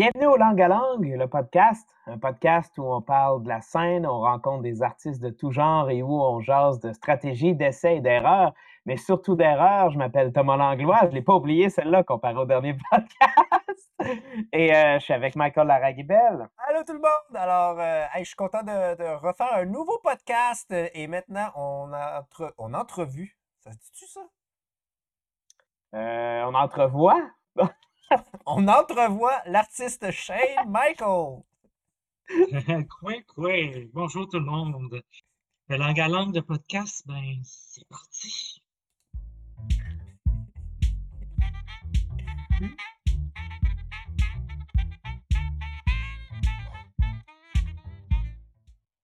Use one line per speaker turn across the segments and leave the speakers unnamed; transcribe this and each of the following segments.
Bienvenue au Langue à Langue, le podcast, un podcast où on parle de la scène, on rencontre des artistes de tout genre et où on jase de stratégie, d'essais et d'erreurs, mais surtout d'erreurs. Je m'appelle Thomas Langlois, je ne l'ai pas oublié celle-là comparé au dernier podcast. Et euh, je suis avec Michael Laragibel.
Allô tout le monde! Alors, euh, je suis content de, refaire un nouveau podcast et maintenant on, a entre, on entrevue. Ça se dit-tu ça?
Euh, on entrevoit?
on entrevoit l'artiste Shane Michael.
quoi, quoi? Bonjour tout le monde. Le langue à langue de podcast, ben, c'est parti.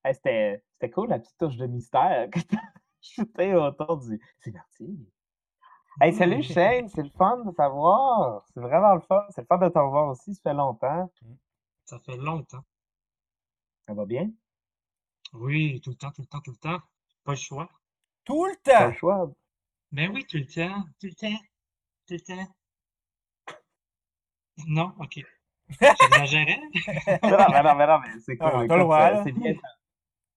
C'était cool la petite touche de mystère que tu autour du. C'est parti. Hey, salut Shane, c'est le fun de t'avoir. C'est vraiment le fun. C'est le fun de te revoir aussi, ça fait longtemps.
Ça fait longtemps.
Ça va bien?
Oui, tout le temps, tout le temps, tout le temps. Pas le choix.
Tout le temps? Pas
le choix.
Ben oui, tout le temps, tout le temps, tout le temps. Non? OK. J'exagérais?
non, non, mais non, mais c'est cool. C'est bien. Ça,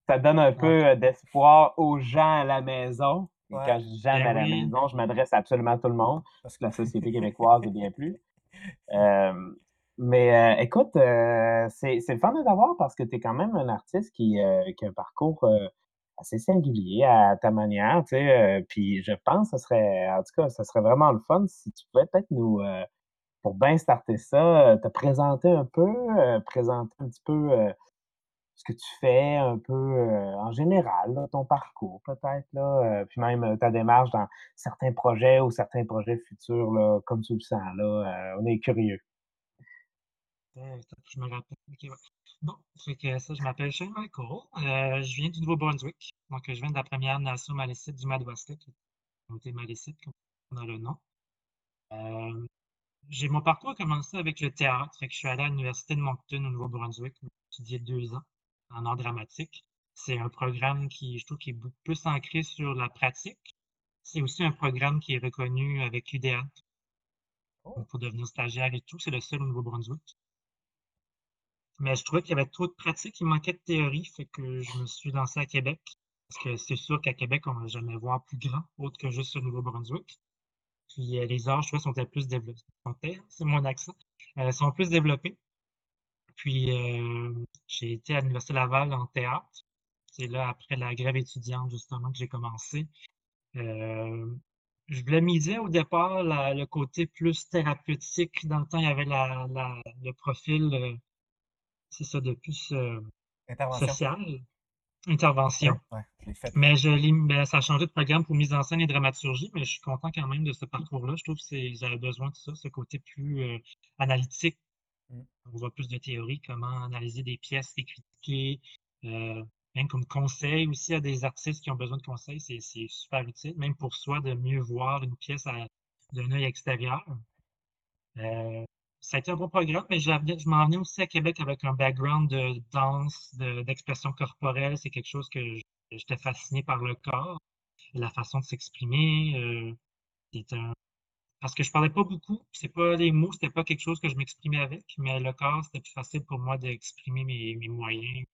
ça donne un peu euh, d'espoir aux gens à la maison. Quand je j'aime ben à la maison, je m'adresse à absolument tout le monde, parce que la société québécoise est bien plus. Euh, mais euh, écoute, euh, c'est le fun de t'avoir parce que tu es quand même un artiste qui, qui a un parcours assez singulier à ta manière, tu sais. puis je pense que ce serait, en tout cas, ce serait vraiment le fun si tu pouvais peut-être nous, pour bien starter ça, te présenter un peu, présenter un petit peu ce que tu fais un peu euh, en général, ton parcours peut-être, là, euh, puis même euh, ta démarche dans certains projets ou certains projets futurs, là, comme tu le sens, là, on est curieux.
Je me rappelle. Bon, fait que ça, je m'appelle Shane Michael. je viens du Nouveau-Brunswick. Donc, je viens de la première nation malécite du Madawaska, qui est malécite, comme on a le nom. j'ai mon parcours a commencé avec le théâtre. Fait que je suis allé à l'Université de Moncton au Nouveau-Brunswick, j'ai étudié deux ans en art dramatique. C'est un programme qui, je trouve, qui est beaucoup plus ancré sur la pratique. C'est aussi un programme qui est reconnu avec l'UDA oh. pour devenir stagiaire et tout. C'est le seul au Nouveau-Brunswick. Mais je trouvais qu'il y avait trop de pratique, il manquait de théorie, fait que je me suis lancé à Québec. Parce que c'est sûr qu'à Québec, on ne va jamais voir plus grand, autre que juste le Nouveau-Brunswick. Puis euh, les arts, je trouve, sont plus développés. C'est mon accent. Euh, sont plus développés. Puis, euh, j'ai été à l'Université Laval en théâtre. C'est là, après la grève étudiante, justement, que j'ai commencé. Euh, je voulais miser au départ le côté plus thérapeutique. Dans le temps, il y avait le profil, euh, c'est ça, de plus social. Intervention. Mais je, ben, ça a changé de programme pour mise en scène et dramaturgie, mais je suis content quand même de ce parcours-là. Je trouve que j'avais besoin de ça, ce côté plus analytique. On voit plus de théorie, comment analyser des pièces, les critiquer, euh, même comme conseil aussi à des artistes qui ont besoin de conseils, c'est super utile, même pour soi de mieux voir une pièce d'un œil extérieur. Euh, ça a été un bon programme, mais je m'en venais aussi à Québec avec un background de danse, d'expression corporelle. C'est quelque chose que j'étais fasciné par le corps, la façon de s'exprimer. Euh, c'est un, parce que je parlais pas beaucoup. C'est pas les mots, c'était pas quelque chose que je m'exprimais avec, mais le corps, c'était plus facile pour moi d'exprimer mes, mes, moyens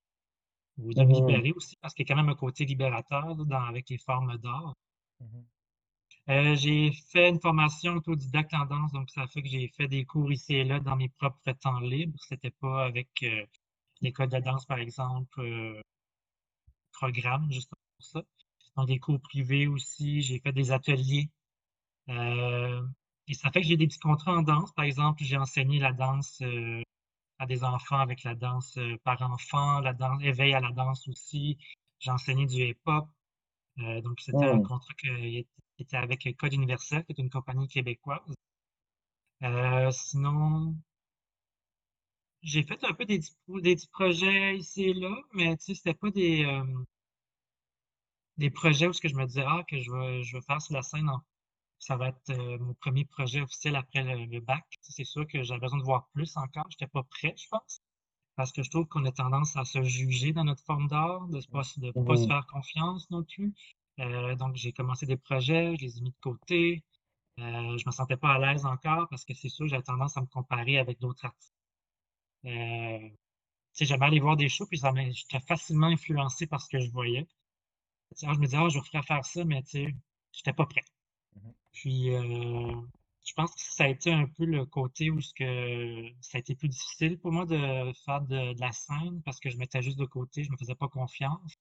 ou de me mmh libérer aussi, parce qu'il y a quand même un côté libérateur dans, avec les formes d'art. Mmh euh, j'ai fait une formation autodidacte en danse, donc ça fait que j'ai fait des cours ici et là dans mes propres temps libres. C'était pas avec euh, l'école de danse, par exemple, euh, programme, juste pour ça. Dans des cours privés aussi, j'ai fait des ateliers euh, et ça fait que j'ai des petits contrats en danse. Par exemple, j'ai enseigné la danse euh, à des enfants avec la danse euh, par enfant, la danse éveil à la danse aussi. J'ai enseigné du hip-hop. donc, c'était un mmh. contrat qui était avec Code Universel, qui est une compagnie québécoise. sinon, j'ai fait un peu des, des petits projets ici et là, mais tu sais, c'était pas des, des projets où ce que je me disais, ah, que je veux, je veux faire sur la scène en ça va être euh, mon premier projet officiel après le, bac. C'est sûr que j'avais besoin de voir plus encore. Je n'étais pas prêt, je pense. Parce que je trouve qu'on a tendance à se juger dans notre forme d'art, de ne pas, se mmh faire confiance non plus. Euh, donc, j'ai commencé des projets, je les ai mis de côté. Euh, je me sentais pas à l'aise encore parce que c'est sûr, j'ai tendance à me comparer avec d'autres artistes. J'aimais aller voir des shows, puis j'étais facilement influencé par ce que je voyais. je me disais, ah, je ferais faire ça, mais tu sais, j'étais pas prêt. Puis, euh, je pense que ça a été un peu le côté où ce que ça a été plus difficile pour moi de faire de, la scène parce que je mettais juste de côté, je me faisais pas confiance.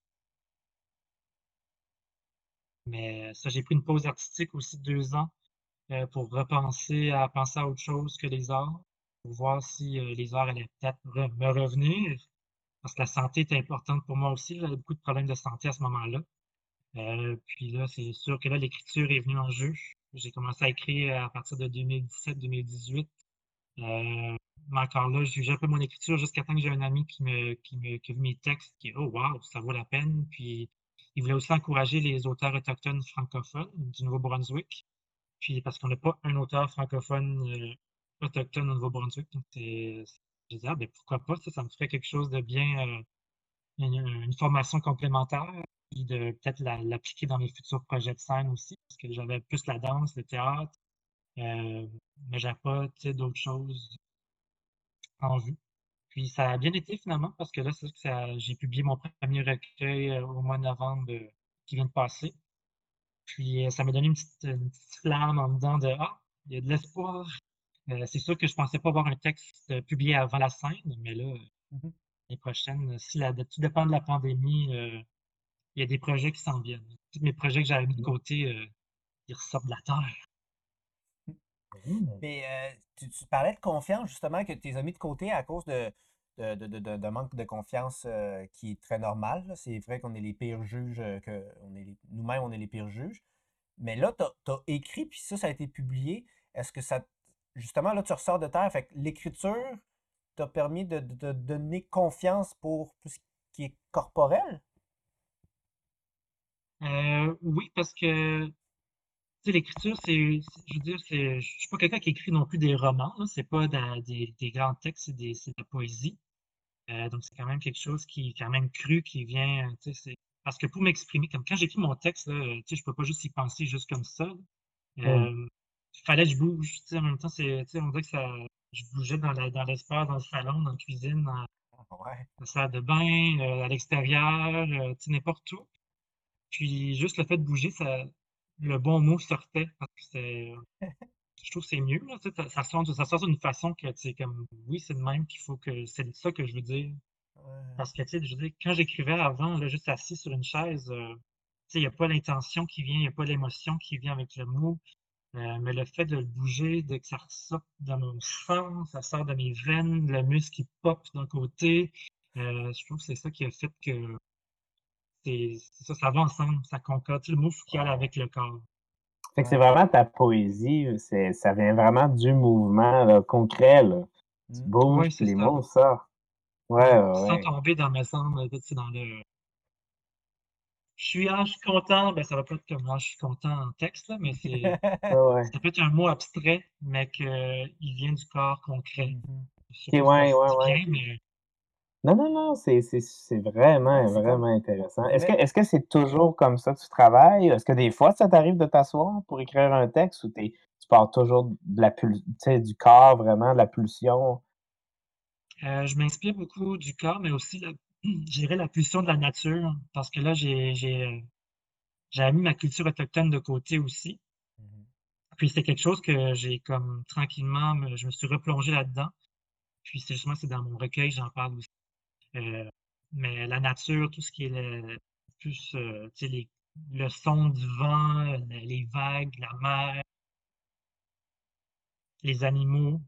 Mais ça, j'ai pris une pause artistique aussi de deux ans euh, pour repenser à penser à autre chose que les arts, pour voir si euh, les arts allaient peut-être me revenir, parce que la santé était importante pour moi aussi. J'avais beaucoup de problèmes de santé à ce moment-là. Puis là, c'est sûr que là, l'écriture est venue en jeu. J'ai commencé à écrire à partir de 2017-2018. Euh, mais encore là, je jugeais un peu mon écriture jusqu'à temps que j'ai un ami qui me, qui me qui vu mes textes, qui oh wow, ça vaut la peine. Puis il voulait aussi encourager les auteurs autochtones francophones du Nouveau-Brunswick. Puis parce qu'on n'a pas un auteur francophone euh, autochtone au Nouveau-Brunswick. Donc disais, ah, ben, pourquoi pas, ça, ça me ferait quelque chose de bien, euh, une, formation complémentaire de peut-être l'appliquer dans mes futurs projets de scène aussi, parce que j'avais plus la danse, le théâtre, euh, mais j'avais pas d'autres choses en vue. Puis ça a bien été finalement, parce que là, c'est que j'ai publié mon premier recueil euh, au mois de novembre euh, qui vient de passer. Puis ça m'a donné une petite, flamme en me disant de Ah, il y a de l'espoir. c'est sûr que je pensais pas avoir un texte publié avant la scène, mais là, mmh les prochaines, si la, tout dépend de la pandémie, il y a des projets qui s'en viennent. Tous mes projets que j'avais mis de côté, euh, ils ressortent de la terre.
Mmh. Mais euh, tu, parlais de confiance, justement, que tu les as mis de côté à cause de, de, manque de confiance euh, qui est très normal. C'est vrai qu'on est les pires juges, que on est nous-mêmes, on est les pires juges. Mais là, tu as, écrit, puis ça, ça a été publié. Est-ce que ça. Justement, là, tu ressors de terre? Fait que l'écriture t'a permis de, de, donner confiance pour tout ce qui est corporel?
Euh, oui, parce que l'écriture, c'est, je veux dire, c'est, je suis pas quelqu'un qui écrit non plus des romans, c'est pas des, grands textes, c'est, de la poésie. Euh, donc, c'est quand même quelque chose qui est quand même cru, qui vient, c'est, parce que pour m'exprimer, comme quand j'écris mon texte, là, je peux pas juste y penser juste comme ça. Euh, il fallait que je bouge, en même temps, c'est, on dirait que ça, je bougeais dans, dans l'espace, dans le salon, dans la cuisine, dans, la salle de bain, à l'extérieur, n'importe où. Puis juste le fait de bouger, ça, le bon mot sortait parce que c'est. je trouve que c'est mieux. Là, ça, ça, sort, ça sort d'une façon que c'est comme oui, c'est le même qu'il faut que. C'est ça que je veux dire. Parce que tu sais, je veux dire, quand j'écrivais avant, là, juste assis sur une chaise, euh, il n'y a pas l'intention qui vient, il n'y a pas l'émotion qui vient avec le mot. Euh, mais le fait de le bouger, de que ça sorte de mon sang, ça sort de mes veines, le muscle qui pop d'un côté, euh, je trouve que c'est ça qui a fait que c'est ça, ça va ensemble, ça concorde. Le mot focal avec le corps.
Fait que c'est vraiment ta poésie, ça vient vraiment du mouvement concret. Là. Tu mmh. bouges, les mots sortent. Ouais, ouais.
Sans tomber dans ma semble, dans le. Je suis, ah, je suis content, ben ça va pas être comme ah, je suis content en texte, là, mais c'est. Ça peut être un mot abstrait, mais qu'il vient du corps concret.
Mmh ouais, ouais, ouais. Non, non, non, c'est vraiment, vraiment intéressant. Est-ce que est-ce que c'est toujours comme ça que tu travailles? Est-ce que des fois, ça t'arrive de t'asseoir pour écrire un texte ou tu pars toujours de la du corps, vraiment, de la pulsion?
Euh, je m'inspire beaucoup du corps, mais aussi, la, la pulsion de la nature, parce que là, j'ai j'ai mis ma culture autochtone de côté aussi. Mmh Puis c'est quelque chose que j'ai comme tranquillement, je me suis replongé là-dedans. Puis c'est justement, c'est dans mon recueil, j'en parle aussi. Euh, mais la nature, tout ce qui est le, plus, euh, les, le son du vent, les vagues, la mer, les animaux,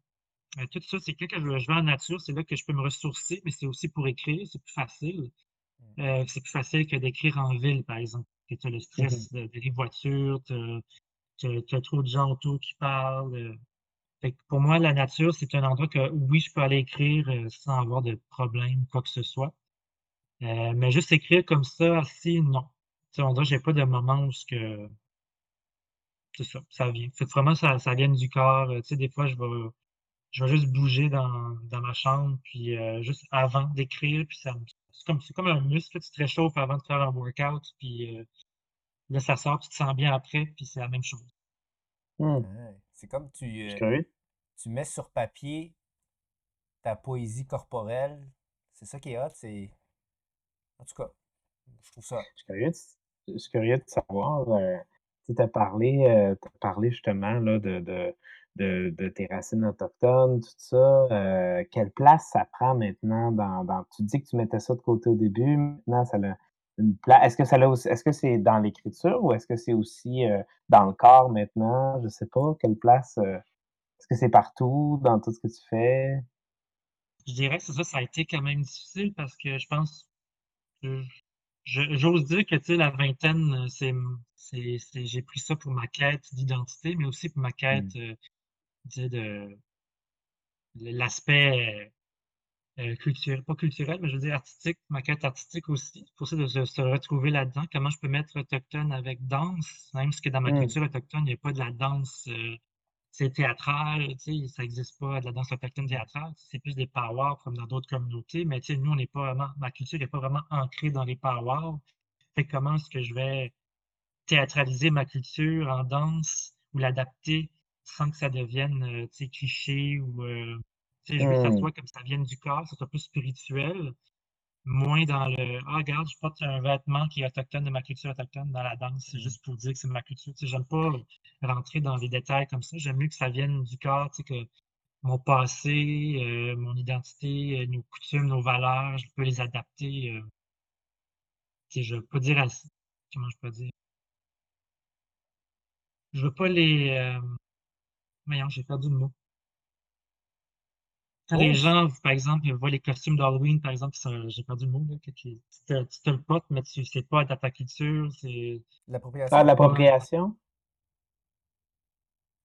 euh, tout ça, c'est que quand je vais en nature, c'est là que je peux me ressourcer, mais c'est aussi pour écrire, c'est plus facile. Mmh. c'est plus facile que d'écrire en ville, par exemple. Tu as le stress des voitures, tu as, trop de gens autour qui parlent pour moi, la nature, c'est un endroit que oui, je peux aller écrire euh, sans avoir de problème, quoi que ce soit. Euh, mais juste écrire comme ça, assis, non. Tu sais, on dirait que j'ai pas de moment où ce que. C'est ça, ça vient. Fait vraiment, ça, ça vient du corps. Tu sais, des fois, je vais, je vais juste bouger dans, dans ma chambre, puis euh, juste avant d'écrire, puis ça c'est comme, c'est comme un muscle, tu te réchauffes avant de faire un workout, puis là, ça sort, tu te sens bien après, puis c'est la même chose.
Mmh. C'est comme tu, tu mets sur papier ta poésie corporelle. C'est ça qui est hot. C'est... En tout cas, je trouve ça.
Je suis curieux de, savoir. Euh, tu as parlé, euh, parlé justement là, de, de, de, tes racines autochtones, tout ça. Euh, quelle place ça prend maintenant dans, dans, Tu dis que tu mettais ça de côté au début, maintenant ça a une place. Est-ce que ça est-ce que c'est dans l'écriture ou est-ce que c'est aussi dans le corps maintenant? Je sais pas. Quelle place est-ce que c'est partout dans tout ce que tu fais?
Je dirais que ça, ça a été quand même difficile parce que je pense que j'ose dire que tu sais, la vingtaine, c'est, c'est, j'ai pris ça pour ma quête d'identité, mais aussi pour ma quête mmh. euh, de l'aspect euh, pas culturel, mais je veux dire artistique, ma quête artistique aussi. Pour ça, de se, retrouver là-dedans. Comment je peux mettre autochtone avec danse, même si dans ma mmh. culture autochtone, il n'y a pas de la danse euh, c'est théâtral, tu sais, ça n'existe pas de la danse autochtone théâtrale, c'est plus des powwows comme dans d'autres communautés, mais tu sais, nous, on n'est pas vraiment, ma culture n'est pas vraiment ancrée dans les powwows. Fait comment est-ce que je vais théâtraliser ma culture en danse ou l'adapter sans que ça devienne, euh, tu sais, cliché ou, euh, je veux que ça mmh. soit comme ça vienne du corps, ça soit plus spirituel moins dans le Ah, regarde, je porte un vêtement qui est autochtone de ma culture autochtone dans la danse, c'est juste pour dire que c'est ma culture. Tu sais, j'aime pas rentrer dans les détails comme ça. J'aime mieux que ça vienne du corps, tu sais, que mon passé, euh, mon identité, euh, nos coutumes, nos valeurs, je peux les adapter. Euh, tu sais, je veux pas dire comment je peux dire? Je veux pas les. Voyons, j'ai perdu le mot. Quand les oh! gens, par exemple, voient les costumes d'Halloween, par exemple, j'ai perdu le mot, là, que tu, te, le portes, mais tu sais pas ta culture, c'est...
L'appropriation. Ah, l'appropriation?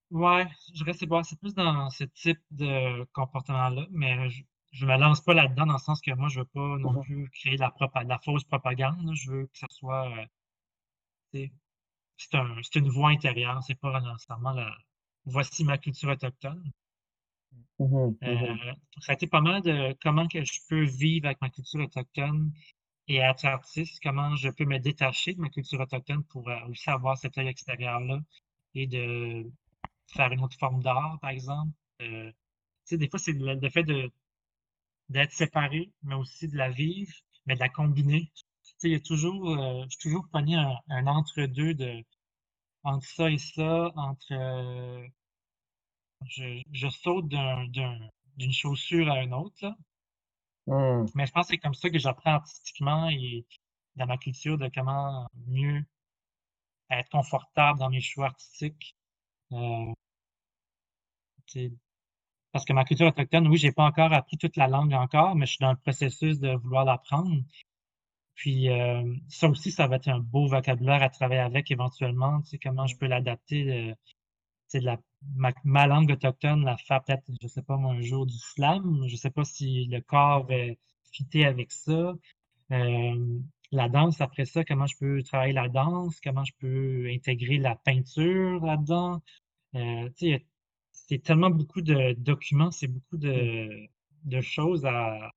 Ouais, je reste c'est plus dans ce type de comportement-là, mais je, je me lance pas là-dedans dans le sens que moi, je veux pas non mmh plus créer de la, la fausse propagande. Je veux que ce soit. Euh, c'est un, une voix intérieure, c'est pas nécessairement la. Voici ma culture autochtone. Mmh mmh euh, ça a été pas mal de comment que je peux vivre avec ma culture autochtone et être artiste, comment je peux me détacher de ma culture autochtone pour euh, aussi avoir cet œil extérieur-là et de faire une autre forme d'art, par exemple. Euh, des fois, c'est le, fait de d'être séparé, mais aussi de la vivre, mais de la combiner. il y a toujours, je suis toujours pogné un, un entre-deux de entre ça et ça, entre je, saute d'une chaussure à une autre. Mmh. Mais je pense que c'est comme ça que j'apprends artistiquement et dans ma culture de comment mieux être confortable dans mes choix artistiques. Euh, parce que ma culture autochtone, oui, j'ai pas encore appris toute la langue encore, mais je suis dans le processus de vouloir l'apprendre. Puis euh, ça aussi, ça va être un beau vocabulaire à travailler avec éventuellement, tu sais, comment je peux l'adapter. c'est euh, de la ma, langue autochtone la faire peut-être, je sais pas moi, un jour du slam. Je sais pas si le corps va fitter avec ça. Euh, la danse, après ça, comment je peux travailler la danse, comment je peux intégrer la peinture là-dedans? Euh, c'est tellement beaucoup de documents, c'est beaucoup de, de choses à,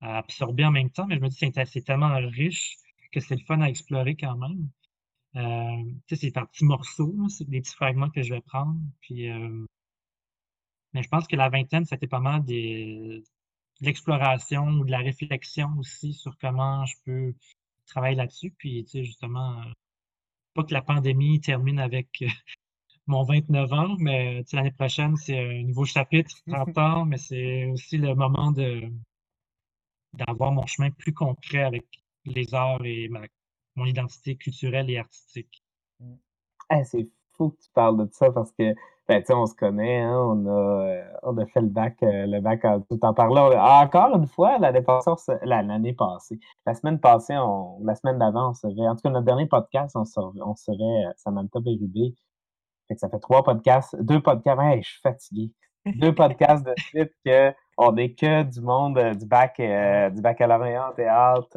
à, absorber en même temps, mais je me dis que c'est tellement riche que c'est le fun à explorer quand même. Euh, c'est par petits morceaux, c'est des petits fragments que je vais prendre. Puis, euh, mais je pense que la vingtaine, c'était pas mal des, de l'exploration ou de la réflexion aussi sur comment je peux travailler là-dessus. Puis, tu sais, justement, euh, pas que la pandémie termine avec mon 29 ans, mais l'année prochaine, c'est un nouveau chapitre, 30 ans, mais c'est aussi le moment de d'avoir mon chemin plus concret avec les arts et ma mon identité culturelle et artistique.
Mmh. c'est fou que tu parles de ça parce que, ben, on se connaît, hein, on, a, euh, on a fait le bac, euh, le bac en tout en parlant. Encore une fois, l'année passée, l'année passée, la semaine passée, la semaine d'avant, on se en tout cas, notre dernier podcast, on se, on serait euh, Samantha Bérubé. Fait que ça fait trois podcasts, deux podcasts, je suis fatigué. Deux podcasts de suite que on n'est que du monde du bac, du baccalauréat en théâtre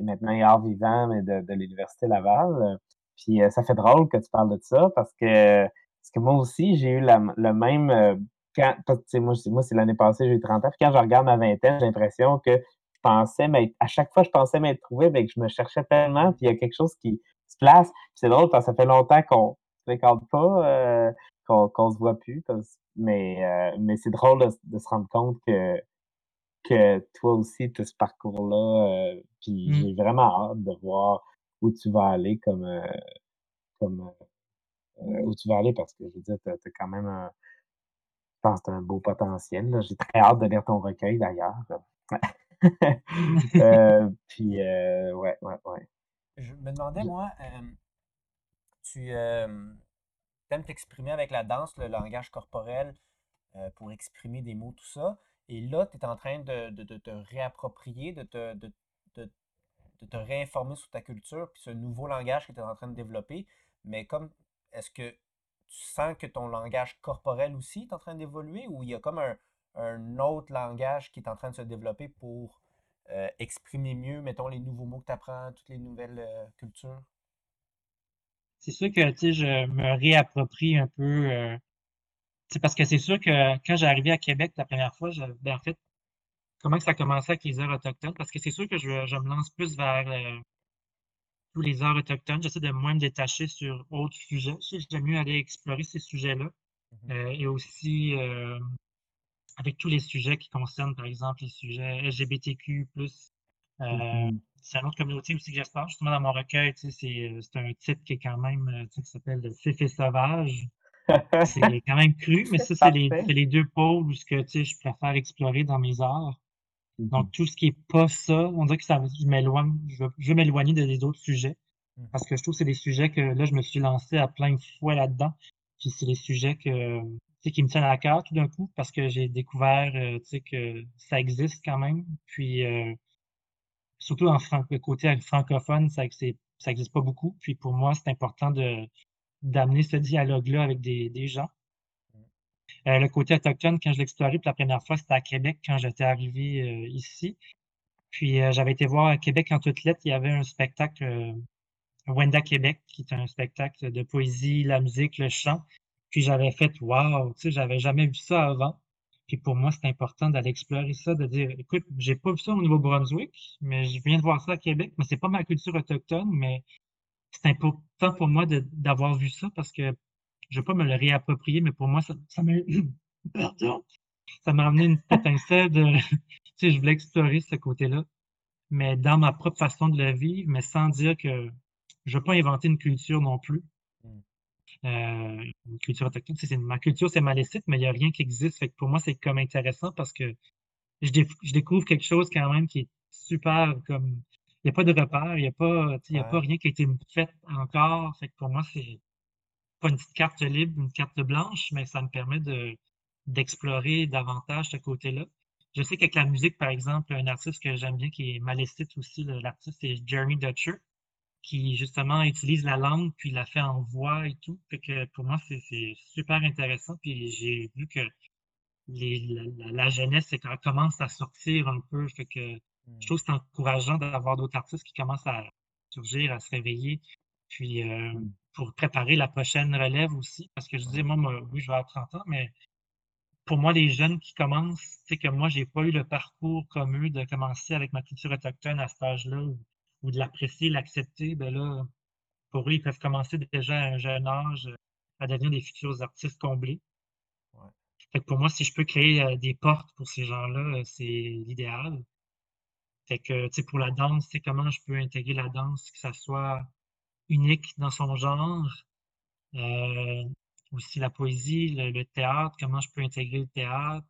et maintenant art vivant, mais de, l'Université Laval. Puis euh, ça fait drôle que tu parles de ça parce que, parce que moi aussi, j'ai eu le même. Euh, quand, moi, moi c'est l'année passée, j'ai eu 30 ans. Puis quand je regarde ma vingtaine, j'ai l'impression que je pensais m'être. À chaque fois, je pensais m'être trouvé, mais que je me cherchais tellement. Puis il y a quelque chose qui se place. c'est drôle parce que ça fait longtemps qu'on ne fréquente pas, euh, qu'on se voit plus. mais mais c'est drôle de, se rendre compte que, que toi aussi, tu as ce parcours-là. Puis mmh. j'ai vraiment hâte de voir où tu vas aller comme, euh, comme où tu vas aller parce que je veux dire, tu as, quand même un, je pense que un beau potentiel. J'ai très hâte de lire ton recueil d'ailleurs. puis ouais, ouais, ouais.
Je me demandais, moi, tu aimes t'exprimer avec la danse, le langage corporel, euh, pour exprimer des mots, tout ça. Et là, tu es en train de, te réapproprier, de te, de, te réinformer sur ta culture, puis ce nouveau langage que tu es en train de développer. Mais comme, est-ce que tu sens que ton langage corporel aussi est en train d'évoluer ou il y a comme un, autre langage qui est en train de se développer pour euh, exprimer mieux, mettons, les nouveaux mots que tu apprends, toutes les nouvelles euh, cultures?
c'est sûr que je me réapproprie un peu. Euh, parce que c'est sûr que quand arrivé à Québec la première fois, je, ben, en fait, comment ça a commencé avec les heures autochtones? Parce que c'est sûr que je, je, me lance plus vers euh, tous les heures autochtones. J'essaie de moins me détacher sur autres sujets. J'aime mieux aller explorer ces sujets-là. Mmh euh, et aussi avec tous les sujets qui concernent, par exemple, les sujets LGBTQ, mmh c'est une autre communauté aussi que j'espère. Justement, dans mon recueil, c'est, c'est un titre qui est quand même, euh, qui s'appelle Fif et sauvage. c'est quand même cru, mais ça, c'est les, les, deux pôles où ce que, je préfère explorer dans mes arts. Donc, tout ce qui est pas ça, on dirait que ça, je m'éloigne, je, veux m'éloigner des autres sujets. Mm. Parce que je trouve que c'est des sujets que, là, je me suis lancé à plein de fois là-dedans. Puis c'est des sujets que, qui me tiennent à cœur tout d'un coup parce que j'ai découvert, euh, tu sais, que ça existe quand même. Puis, euh, surtout en le côté francophone, ça n'existe pas beaucoup. Puis pour moi, c'est important de d'amener ce dialogue-là avec des, gens. Euh, le côté autochtone, quand je l'ai exploré pour la première fois, c'était à Québec quand j'étais arrivé euh, ici. Puis euh, j'avais été voir à Québec en toutes lettres, il y avait un spectacle Wenda Québec, qui est un spectacle de poésie, la musique, le chant. Puis j'avais fait Wow, tu sais, j'avais jamais vu ça avant. Puis pour moi, c'est important d'aller explorer ça, de dire, écoute, j'ai pas vu ça au Nouveau-Brunswick, mais je viens de voir ça à Québec, mais c'est pas ma culture autochtone, mais c'est important pour moi d'avoir vu ça parce que je veux pas me le réapproprier, mais pour moi, ça, ça m'a ça m'a amené une étincelle de, tu sais, je voulais explorer ce côté-là, mais dans ma propre façon de le vivre, mais sans dire que je veux pas inventer une culture non plus. Euh, une culture autochtone. C'est, ma culture, c'est malécite, mais il n'y a rien qui existe. Fait que pour moi, c'est comme intéressant parce que je, je, découvre quelque chose quand même qui est super comme. Il n'y a pas de repère, il n'y a, pas, il y a pas rien qui a été fait encore. Fait que pour moi, c'est pas une petite carte libre, une carte blanche, mais ça me permet de, d'explorer davantage ce côté-là. Je sais qu'avec la musique, par exemple, un artiste que j'aime bien qui est malécite aussi, l'artiste, c'est Jeremy Dutcher qui justement utilise la langue puis la fait en voix et tout. Pour moi, c'est super intéressant. Puis j'ai vu que la, jeunesse commence à sortir un peu. Je trouve que c'est encourageant d'avoir d'autres artistes qui commencent à surgir, à se réveiller. Puis euh, mmh. Pour préparer la prochaine relève aussi. Parce que je dis, moi, moi, oui, je vais avoir 30 ans, mais pour moi, les jeunes qui commencent, c'est que moi, j'ai pas eu le parcours comme eux de commencer avec ma culture autochtone à cet âge-là ou de l'apprécier, l'accepter, ben là, pour eux, ils peuvent commencer déjà à un jeune âge à devenir des futurs artistes comblés. Fait que pour moi, si je peux créer euh, des portes pour ces gens-là, euh, c'est l'idéal. Fait que, tu sais, pour la danse, c'est comment je peux intégrer la danse, que ça soit unique dans son genre. aussi la poésie, le, théâtre, comment je peux intégrer le théâtre.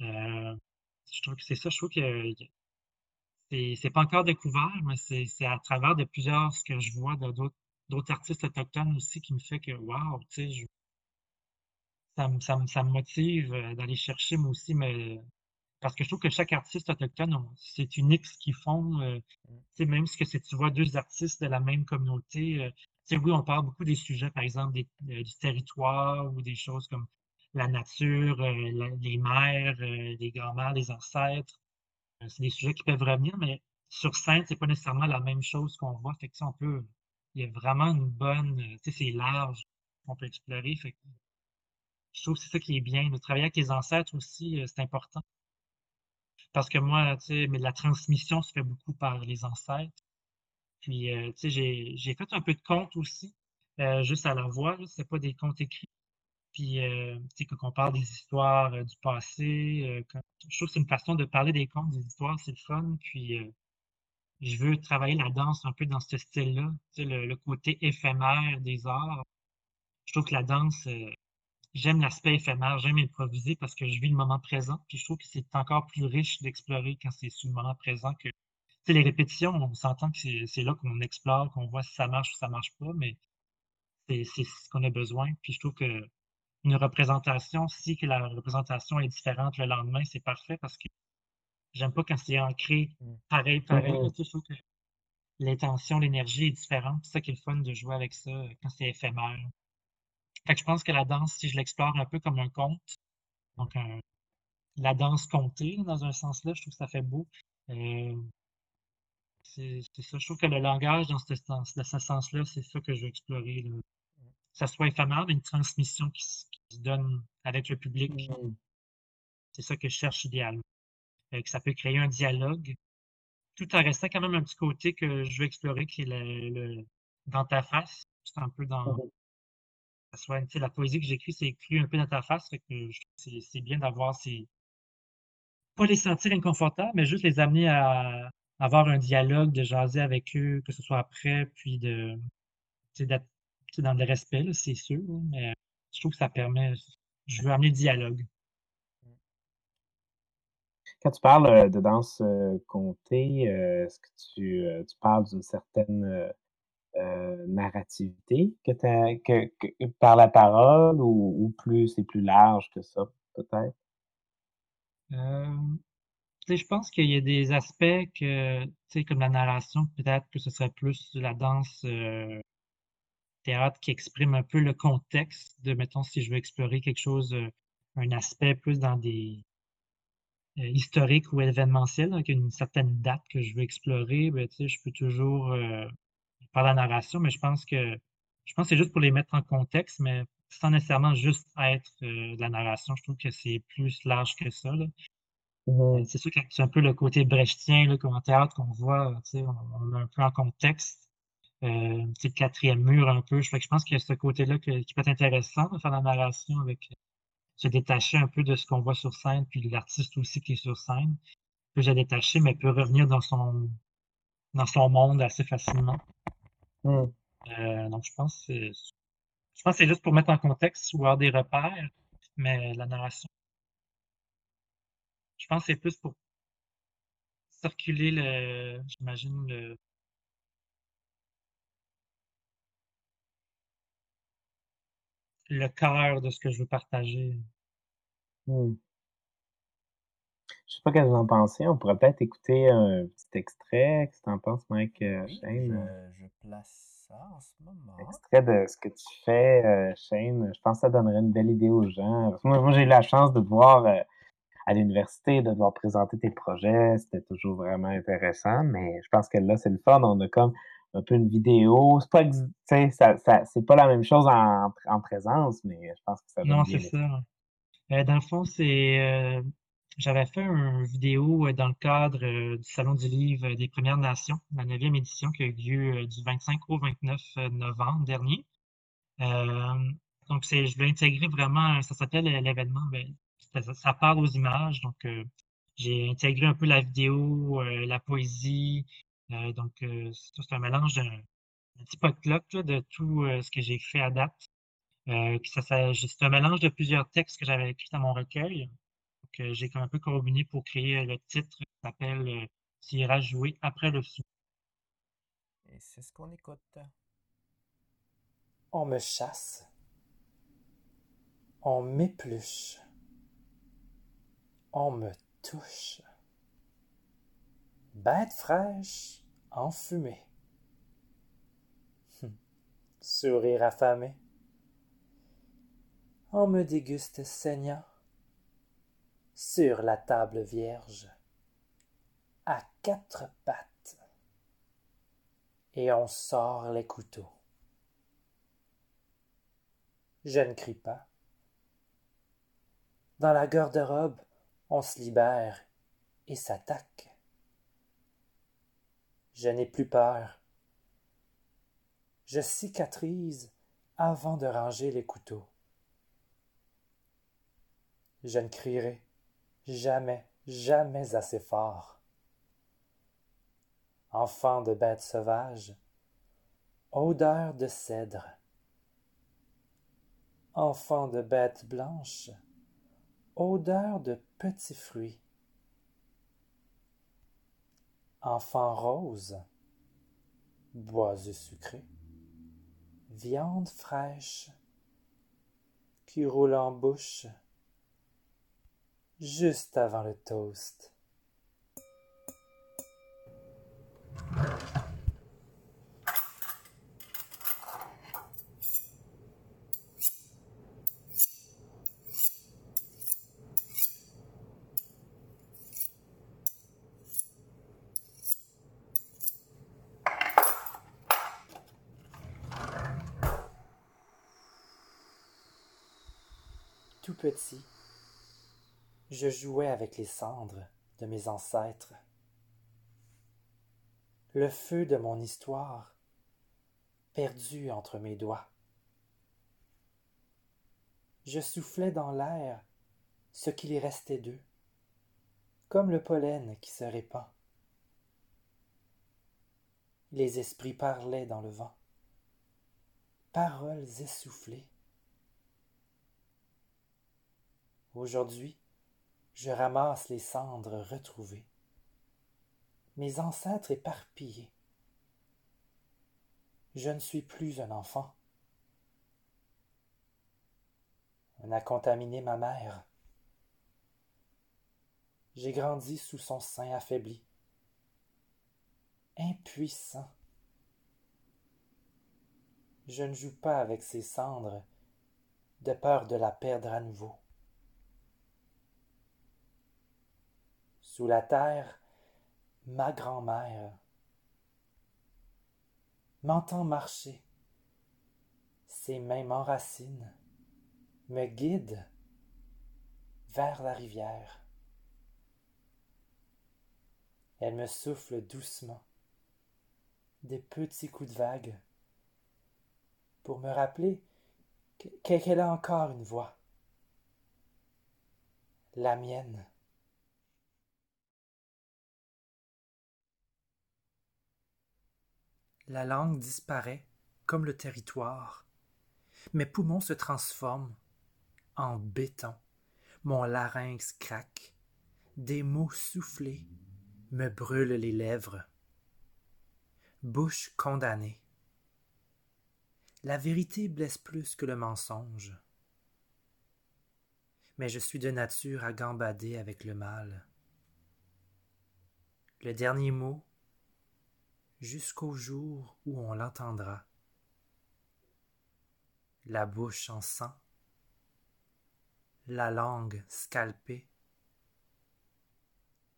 je trouve que c'est ça, je trouve que c'est pas encore découvert, mais c'est à travers de plusieurs ce que je vois d'autres artistes autochtones aussi qui me fait que wow, tu sais, ça, me, ça, ça me motive euh, d'aller chercher moi aussi, mais parce que je trouve que chaque artiste autochtone, c'est unique ce qu'ils font. Euh, sais, même si que tu vois deux artistes de la même communauté, euh, oui, on parle beaucoup des sujets, par exemple, des, du territoire ou des choses comme la nature, les mères, les grands-mères, les ancêtres. Euh, c'est des sujets qui peuvent revenir, mais sur scène, c'est pas nécessairement la même chose qu'on voit. Fait que, on peut, il y a vraiment une bonne, euh, tu sais, c'est large qu'on peut explorer. Fait que, je trouve que c'est ça qui est bien. De travailler avec les ancêtres aussi, euh, c'est important. Parce que moi, tu sais, la transmission se fait beaucoup par les ancêtres. Puis, tu sais, j'ai fait un peu de contes aussi, juste à la voix. C'est pas des contes écrits. Puis, euh, tu sais, quand on parle des histoires euh, du passé, euh, je trouve que c'est une façon de parler des contes, des histoires, c'est le fun. Puis, je veux travailler la danse un peu dans ce style-là, tu sais, le, côté éphémère des arts. Je trouve que la danse, j'aime l'aspect éphémère, j'aime improviser parce que je vis le moment présent. Puis, je trouve que c'est encore plus riche d'explorer quand c'est sous le moment présent que, tu sais, les répétitions, on s'entend que c'est là qu'on explore, qu'on voit si ça marche ou ça marche pas, mais c'est ce qu'on a besoin. Puis, je trouve que une représentation, si que la représentation est différente le lendemain, c'est parfait parce que j'aime pas quand c'est ancré mmh. pareil, pareil. Mmh. je trouve que l'intention, l'énergie est différente. C'est ça qui est le fun de jouer avec ça euh, quand c'est éphémère. Fait que je pense que la danse, si je l'explore un peu comme un conte, donc la danse comptée, dans un sens-là, je trouve que ça fait beau. Euh, c'est ça. Je trouve que le langage, dans ce, ce sens-là, c'est ça que je veux explorer ça soit éphémère, mais une transmission qui, se donne avec le public. Mmh. C'est ça que je cherche idéalement. que ça peut créer un dialogue, tout en restant quand même un petit côté que je veux explorer, qui est le, dans ta face. C'est un peu dans. Mmh la poésie que j'écris, c'est écrit un peu dans ta face. c'est bien d'avoir ces. Pas les sentir inconfortables, mais juste les amener à avoir un dialogue, de jaser avec eux, que ce soit après, puis de d'être dans le respect, c'est sûr, mais je trouve que ça permet. Je veux amener le dialogue.
Quand tu parles euh, de danse euh, comptée, euh, est-ce que tu parles d'une certaine narrativité que, par la parole ou, plus c'est plus large que ça, peut-être?
je pense qu'il y a des aspects que, comme la narration, peut-être que ce serait plus la danse théâtre qui exprime un peu le contexte de, mettons, si je veux explorer quelque chose, euh, un aspect plus dans des euh, historiques ou événementiels, avec une certaine date que je veux explorer, ben, je peux toujours euh, par la narration, mais je pense que je pense c'est juste pour les mettre en contexte, mais sans nécessairement juste être de la narration. Je trouve que c'est plus large que ça. Mmh c'est sûr que c'est un peu le côté brechtien là, comme en théâtre qu'on voit, on, on, un peu en contexte euh, le quatrième mur un peu. Je, je pense qu'il y a ce côté-là qui peut être intéressant de faire la narration avec se détacher un peu de ce qu'on voit sur scène, puis l'artiste aussi qui est sur scène peut se détacher, mais peut revenir dans son dans son monde assez facilement. Mmh. Euh, donc je pense que je pense c'est juste pour mettre en contexte ou avoir des repères, mais la narration. Je pense que c'est plus pour circuler le, j'imagine, le, le cœur de ce que je veux partager.
Hmm. Je sais pas qu'est-ce que vous en pensez. On pourrait peut-être écouter un petit extrait. Qu'est-ce que tu en penses, Mike euh, Shane?
Je, place ça en ce moment.
Extrait de ce que tu fais, euh, Shane. Je pense que ça donnerait une belle idée aux gens. Moi, j'ai eu la chance de te voir euh, à l'université, de devoir présenter tes projets. C'était toujours vraiment intéressant. Mais je pense que là, c'est le fun. On a comme un peu une vidéo. C'est pas, ça, ça, c'est pas la même chose en, en, présence, mais je pense que ça
Non, c'est ça. Dans le fond, c'est. Euh, j'avais fait une vidéo euh, dans le cadre du Salon du Livre des Premières Nations, la 9e édition qui a eu lieu du 25 au 29 novembre dernier. donc, je vais intégrer vraiment, ça s'appelle l'événement, ben, ça, ça, part aux images. Donc, j'ai intégré un peu la vidéo, la poésie, euh, donc, euh, c'est un mélange d'un petit potluck de tout euh, ce que j'ai fait à date. c'est un mélange de plusieurs textes que j'avais écrits dans mon recueil. Donc, j'ai un peu combiné pour créer le titre qui s'appelle Tu iras jouer après le sou.
Et c'est ce qu'on écoute.
On me chasse. On m'épluche. On me touche. Bête fraîche, enfumée. Sourire affamé. On me déguste saignant sur la table vierge, à quatre pattes, et on sort les couteaux. Je ne crie pas. Dans la garde-robe, on se libère et s'attaque. Je n'ai plus peur. Je cicatrise avant de ranger les couteaux. Je ne crierai jamais, jamais assez fort. Enfant de bête sauvage, odeur de cèdre. Enfant de bête blanche, odeur de petits fruits. Enfant rose, boisé sucré, viande fraîche qui roule en bouche juste avant le toast. Je jouais avec les cendres de mes ancêtres. Le feu de mon histoire, perdu entre mes doigts. Je soufflais dans l'air ce qu'il y restait d'eux, comme le pollen qui se répand. Les esprits parlaient dans le vent, paroles essoufflées. Aujourd'hui, je ramasse les cendres retrouvées, mes ancêtres éparpillés. Je ne suis plus un enfant. On a contaminé ma mère. J'ai grandi sous son sein affaibli, impuissant. Je ne joue pas avec ses cendres, de peur de la perdre à nouveau. Sous la terre, ma grand-mère m'entend marcher. Ses mains m'enracinent, me guident vers la rivière. Elle me souffle doucement des petits coups de vague pour me rappeler qu'elle a encore une voix, la mienne. La langue disparaît comme le territoire. Mes poumons se transforment en béton. Mon larynx craque. Des mots soufflés me brûlent les lèvres. Bouche condamnée. La vérité blesse plus que le mensonge. Mais je suis de nature à gambader avec le mal. Le dernier mot jusqu'au jour où on l'entendra. La bouche en sang, la langue scalpée,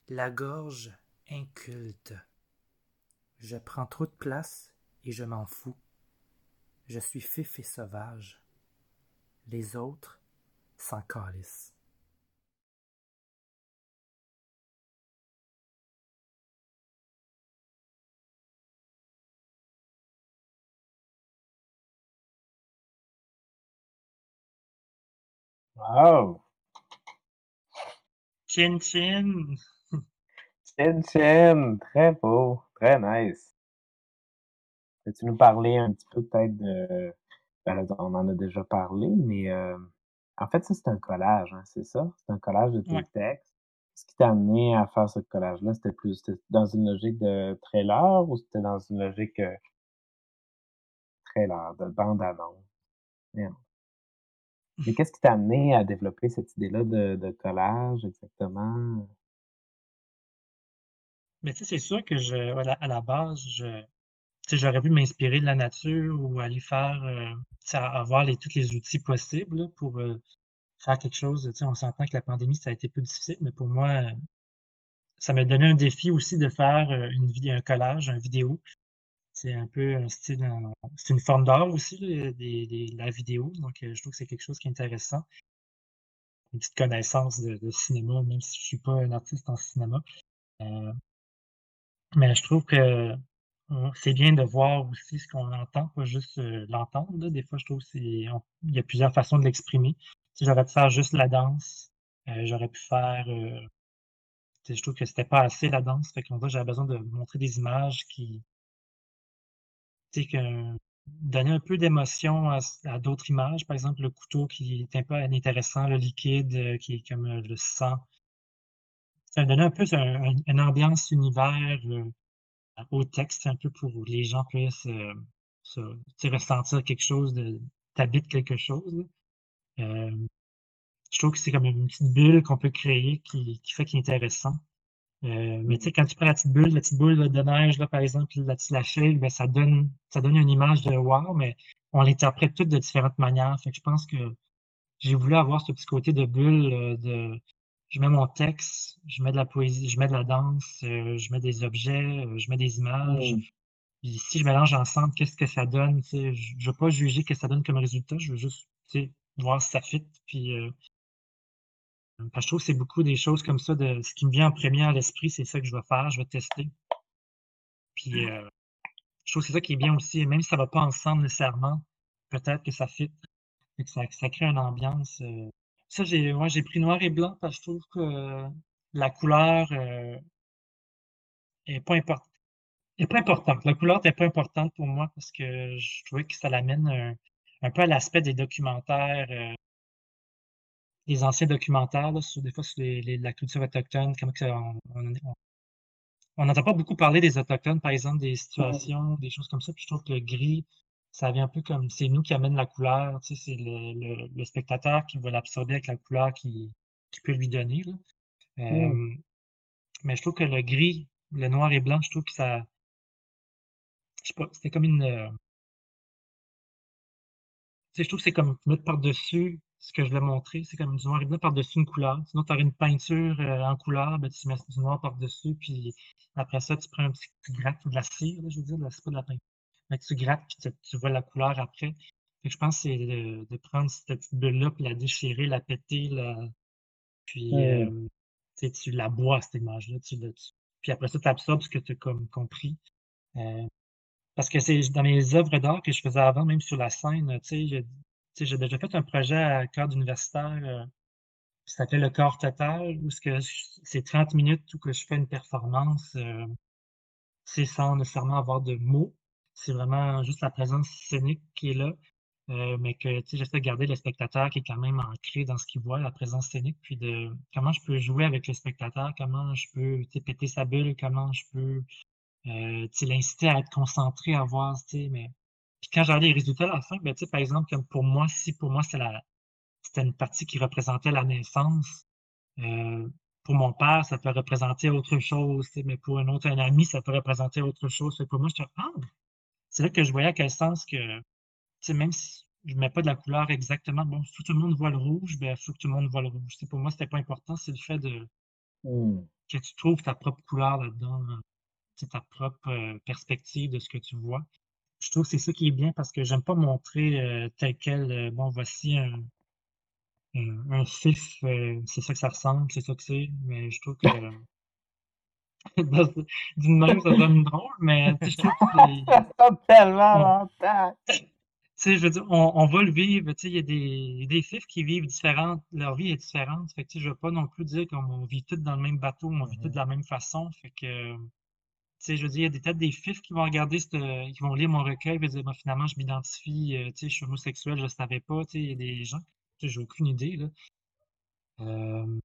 la gorge inculte. Je prends trop de place et je m'en fous. Je suis fif et sauvage. Les autres s'en calissent.
Wow!
Chin Chin!
Chin Chin! Très beau, très nice. Peux-tu nous parler un petit peu peut-être de. Ben on en a déjà parlé, mais euh, en fait, ça, c'est un collage, hein, c'est ça? C'est un collage de tes textes. Qu'est-ce qui t'a amené à faire ce collage-là? C'était plus dans une logique de trailer ou c'était dans une logique euh, trailer, de bande-annonce? Mais qu'est-ce qui t'a amené à développer cette idée-là de, collage exactement?
Mais tu sais, c'est sûr que je, à la, base, j'aurais pu m'inspirer de la nature ou aller faire, euh, avoir les, tous les outils possibles pour euh, faire quelque chose. On s'entend que la pandémie, ça a été plus difficile, mais pour moi, ça m'a donné un défi aussi de faire euh, une un collage, une vidéo c'est un peu un style, c'est une forme d'art aussi, la vidéo. Donc, euh, je trouve que c'est quelque chose qui est intéressant. Une petite connaissance de, cinéma, même si je suis pas un artiste en cinéma. Euh, mais je trouve que c'est bien de voir aussi ce qu'on entend, pas juste euh, l'entendre. Des fois, je trouve qu'il y a plusieurs façons de l'exprimer. Si j'aurais de faire juste la danse, j'aurais pu faire. je trouve que c'était pas assez la danse. Fait j'avais besoin de montrer des images qui. Tu sais, donner un peu d'émotion à, d'autres images. Par exemple, le couteau qui est un peu intéressant, le liquide qui est comme le sang. Ça donner un peu une ambiance univers au texte, un peu pour que les gens puissent se, ressentir quelque chose, t'habites quelque chose. Euh, je trouve que c'est comme une petite bulle qu'on peut créer qui fait qu'il est intéressant. Euh, mais tu sais, quand tu prends la petite bulle, la petite boule de neige, là, par exemple, la petite lâcher, ben, ça donne, ça donne une image de wow, mais on l'interprète toutes de différentes manières. Fait que je pense que j'ai voulu avoir ce petit côté de bulle euh, de je mets mon texte, je mets de la poésie, je mets de la danse, je mets des objets, je mets des images, mmh. Puis si je mélange ensemble, qu'est-ce que ça donne? Je ne veux pas juger ce que ça donne comme résultat, je veux juste voir si ça fit. Puis, euh, je trouve que c'est beaucoup des choses comme ça, de ce qui me vient en premier à l'esprit, c'est ça que je vais faire, je vais tester. Puis euh, je trouve que c'est ça qui est bien aussi, même si ça ne va pas ensemble nécessairement, peut-être que ça fit. Que ça, ça crée une ambiance. Euh. Ça, j'ai moi j'ai pris noir et blanc parce que je trouve que la couleur n'est pas importante n'est pas importante. La couleur n'est pas importante pour moi parce que je trouvais que ça l'amène un, peu à l'aspect des documentaires, euh, des anciens documentaires, sur, des fois sur la culture autochtone, comme on n'entend pas beaucoup parler des Autochtones, par exemple, des situations, des choses comme ça. Puis je trouve que le gris, ça vient un peu comme c'est nous qui amène la couleur, tu sais, c'est le, spectateur qui va l'absorber avec la couleur qui, peut lui donner. Mmh. Euh, mais je trouve que le gris, le noir et blanc, je trouve que ça, je sais pas, c'était comme une. Euh tu sais, je trouve que c'est comme mettre par-dessus ce que je voulais montrer. C'est comme du noir et blanc par-dessus une couleur. Sinon, tu aurais une peinture euh, en couleur, ben, tu mets du noir par-dessus, puis après ça, tu prends un petit, tu grattes ou de la cire, je veux dire, c'est pas de la peinture. Mais tu grattes, puis tu, vois la couleur après. je pense que c'est de, prendre cette petite bulle-là, puis la déchirer, la péter, la... puis euh, tu la bois, cette image-là. Tu, puis après ça, tu absorbes ce que tu as comme compris. Euh, parce que c'est dans mes œuvres d'art que je faisais avant, même sur la scène, tu sais, j'ai déjà fait un projet à cœur d'universitaire, euh, ça s'appelait Le corps total, où c'est 30 minutes où que je fais une performance, euh, c'est sans nécessairement avoir de mots. C'est vraiment juste la présence scénique qui est là, euh, mais que j'essaie de garder le spectateur qui est quand même ancré dans ce qu'il voit, la présence scénique, puis de comment je peux jouer avec le spectateur, comment je peux péter sa bulle, comment je peux euh, l'inciter à être concentré, à voir, mais puis quand j'avais les résultats à la fin, ben, par exemple, comme pour moi, si pour moi, c'était une partie qui représentait la naissance, euh, pour mon père, ça peut représenter autre chose, mais pour un autre un ami, ça peut représenter autre chose. Pour moi, je ah! c'est là que je voyais à quel sens que, même si je ne mets pas de la couleur exactement, bon, que tout le monde voit le rouge, ben, faut que tout le monde voit le rouge. pour moi, c'était pas important, c'est le fait de mmh. que tu trouves ta propre couleur là-dedans. Hein c'est ta propre euh, perspective de ce que tu vois. Je trouve que c'est ça qui est bien parce que j'aime pas montrer euh, tel quel, euh, bon, voici un, un, fif, c'est ça que ça ressemble, c'est ça que c'est, mais je trouve que d'une même, ça donne drôle, mais je trouve que
Ça tellement
Tu sais, je veux dire, on, on va le vivre, tu sais, il y a des, des fifs qui vivent différentes, leur vie est différente, fait que, tu sais, je veux pas non plus dire qu'on vit tous dans le même bateau, on vit tous de la même façon, fait que je veux dire, il y a des peut-être des fifs qui vont regarder, qui vont lire mon recueil et dire, bah, finalement, je m'identifie, euh, je suis homosexuel, je ne savais pas. Il y a des gens, j'ai aucune idée. Là. Euh,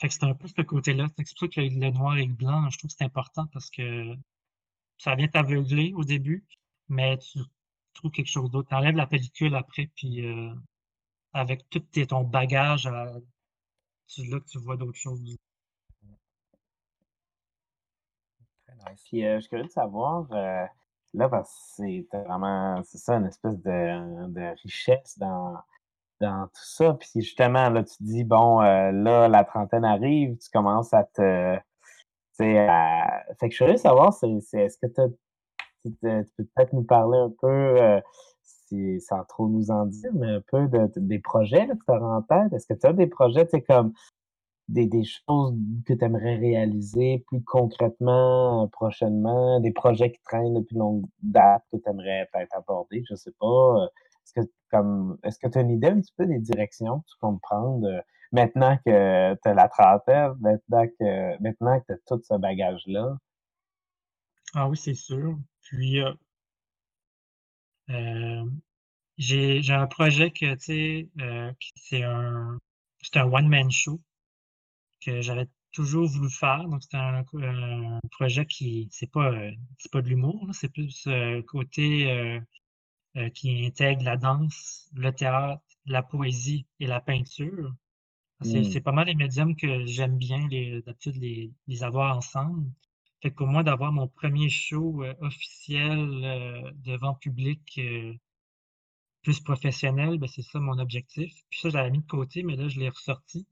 c'est un peu ce côté-là. C'est pour ça que le, noir et le blanc, je trouve que c'est important parce que ça vient t'aveugler au début, mais tu trouves quelque chose d'autre. Tu enlèves la pellicule après, puis euh, avec tout ton bagage, là tu vois d'autres choses.
Puis euh, je suis curieux de savoir, euh, là, parce que c'est vraiment, c'est ça, une espèce de, richesse dans, dans tout ça. Puis justement, là, tu dis, bon, euh, là, la trentaine arrive, tu commences à te. À... Fait que je suis curieux de savoir, c'est, est-ce que tu peux peut-être nous parler un peu, sans trop nous en dire, mais un peu de, des projets que tu as en tête? Est-ce que tu as des projets, tu sais, comme des, choses que tu aimerais réaliser plus concrètement euh, prochainement, des projets qui traînent depuis longue date que tu aimerais peut-être aborder, je sais pas. Euh, est-ce que comme est-ce que tu as une idée un petit peu des directions que tu comptes prendre? Euh, maintenant que tu as la trentaine, maintenant que, maintenant que tu as tout ce bagage-là?
Ah oui, c'est sûr. Puis, j'ai un projet que, tu sais, c'est un, c'est un one-man show que j'avais toujours voulu faire. Donc, c'est un, projet qui, c'est pas, c'est pas de l'humour, c'est plus côté qui intègre la danse, le théâtre, la poésie et la peinture. C'est c'est pas mal les médiums que j'aime bien d'habitude les les avoir ensemble. Fait qu'au moins d'avoir mon premier show, officiel, devant public, plus professionnel, ben, c'est ça mon objectif. Puis ça, je l'avais mis de côté, mais là, je l'ai ressorti.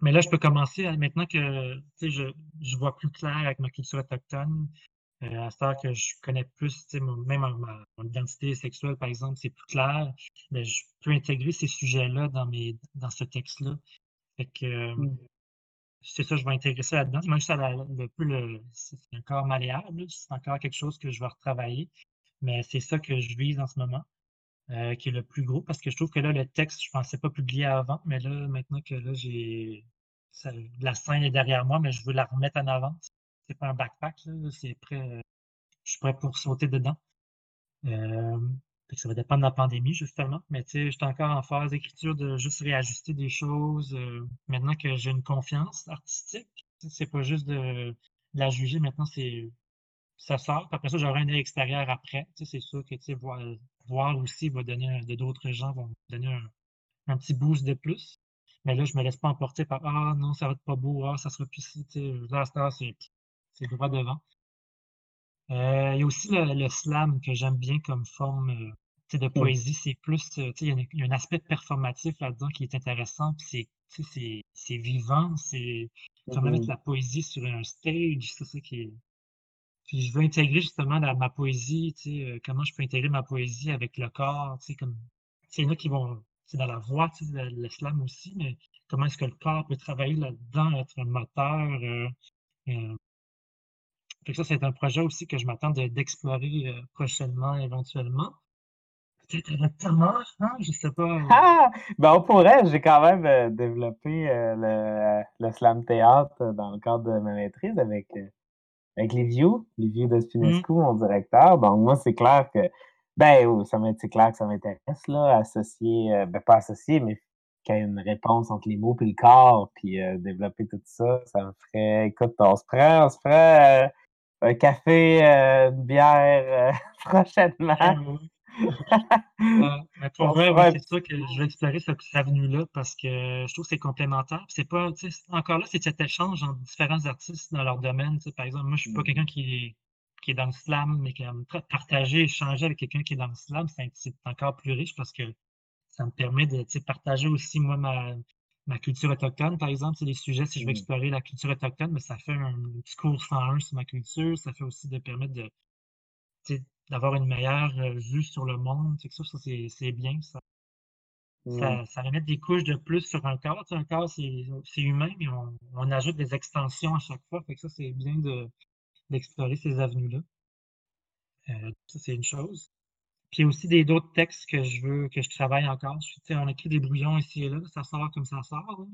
Mais là, je peux commencer maintenant que, je je vois plus clair avec ma culture autochtone, euh, à ce que je connais plus, même ma, mon identité sexuelle, par exemple, c'est plus clair, mais je peux intégrer ces sujets-là dans mes dans ce texte-là. Fait que mmh. c'est ça, je vais intégrer ça là-dedans. Même si ça le peu le c'est encore malléable, c'est encore quelque chose que je vais retravailler. Mais c'est ça que je vise en ce moment, euh, qui est le plus gros, parce que je trouve que là, le texte, je pensais pas publier avant, mais là, maintenant que là, j'ai la scène est derrière moi, mais je veux la remettre en avant c'est pas un backpack, c'est prêt. je suis prêt pour sauter dedans. Euh, ça va dépendre de la pandémie, justement. Mais tu sais, je suis encore en phase d'écriture de juste réajuster des choses. Euh, maintenant que j'ai une confiance artistique, c'est pas juste de, la juger. Maintenant, c'est ça sort. après ça, j'aurai un œil extérieur après. Tu sais, c'est sûr que tu sais, voir aussi va donner de d'autres gens vont donner un, un, petit boost de plus. Mais là, je me laisse pas emporter par Ah non, ça va être pas beau, ah, ça sera plus si. Là, c'est c'est droit devant. Euh, il y a aussi le, slam que j'aime bien comme forme euh, de poésie. C'est plus, euh, il y, a un aspect performatif là-dedans qui est intéressant. C'est c'est vivant. C'est comment mettre mm-hmm. la poésie sur un stage. C'est ça qui est. Puis je veux intégrer justement ma poésie, comment je peux intégrer ma poésie avec le corps, comme. C'est là qui vont. C'est dans la voix, le, le slam aussi, mais comment est-ce que le corps peut travailler là-dedans, être moteur, ça, c'est un projet aussi que je m'attends d'explorer euh, prochainement, éventuellement. Peut-être avec Thomas, hein? Je sais pas. Euh.
Ah! Ben, on pourrait. J'ai quand même euh, développé le, le, slam théâtre dans le cadre de ma maîtrise avec, avec les vieux, les vieux de. Spinescu, mon directeur. Donc, moi, c'est clair que, ben, ça c'est clair que ça m'intéresse, là, associer, ben, pas associer, mais qu'il y ait une réponse entre les mots et le corps, puis développer tout ça, ça me ferait, écoute, on se prend, on se ferait un café, euh, une bière euh,
mais pour vrai, c'est sûr que je vais explorer cette, avenue-là parce que je trouve que c'est complémentaire. C'est pas, encore là, c'est cet échange entre différents artistes dans leur domaine. Par exemple, moi, je suis pas mmh. quelqu'un qui, qui est dans le slam, mais qui aime partager, échanger avec quelqu'un qui est dans le slam, c'est encore plus riche parce que ça me permet de partager aussi, moi, ma, ma culture autochtone, par exemple, c'est des sujets, si je veux mmh. explorer la culture autochtone, mais ça fait un petit cours 101 sur ma culture, ça fait aussi de permettre de d'avoir une meilleure euh, vue sur le monde. Ça, ça c'est bien. Ça, ça, ça va mettre des couches de plus sur un corps. un corps, c'est humain, mais on, ajoute des extensions à chaque fois. Fait que ça, c'est bien d'explorer ces avenues-là. Euh, ça, c'est une chose. Puis il y a aussi des d'autres textes que je veux que je travaille encore. Je, on écrit des brouillons ici et là, ça sort comme ça sort.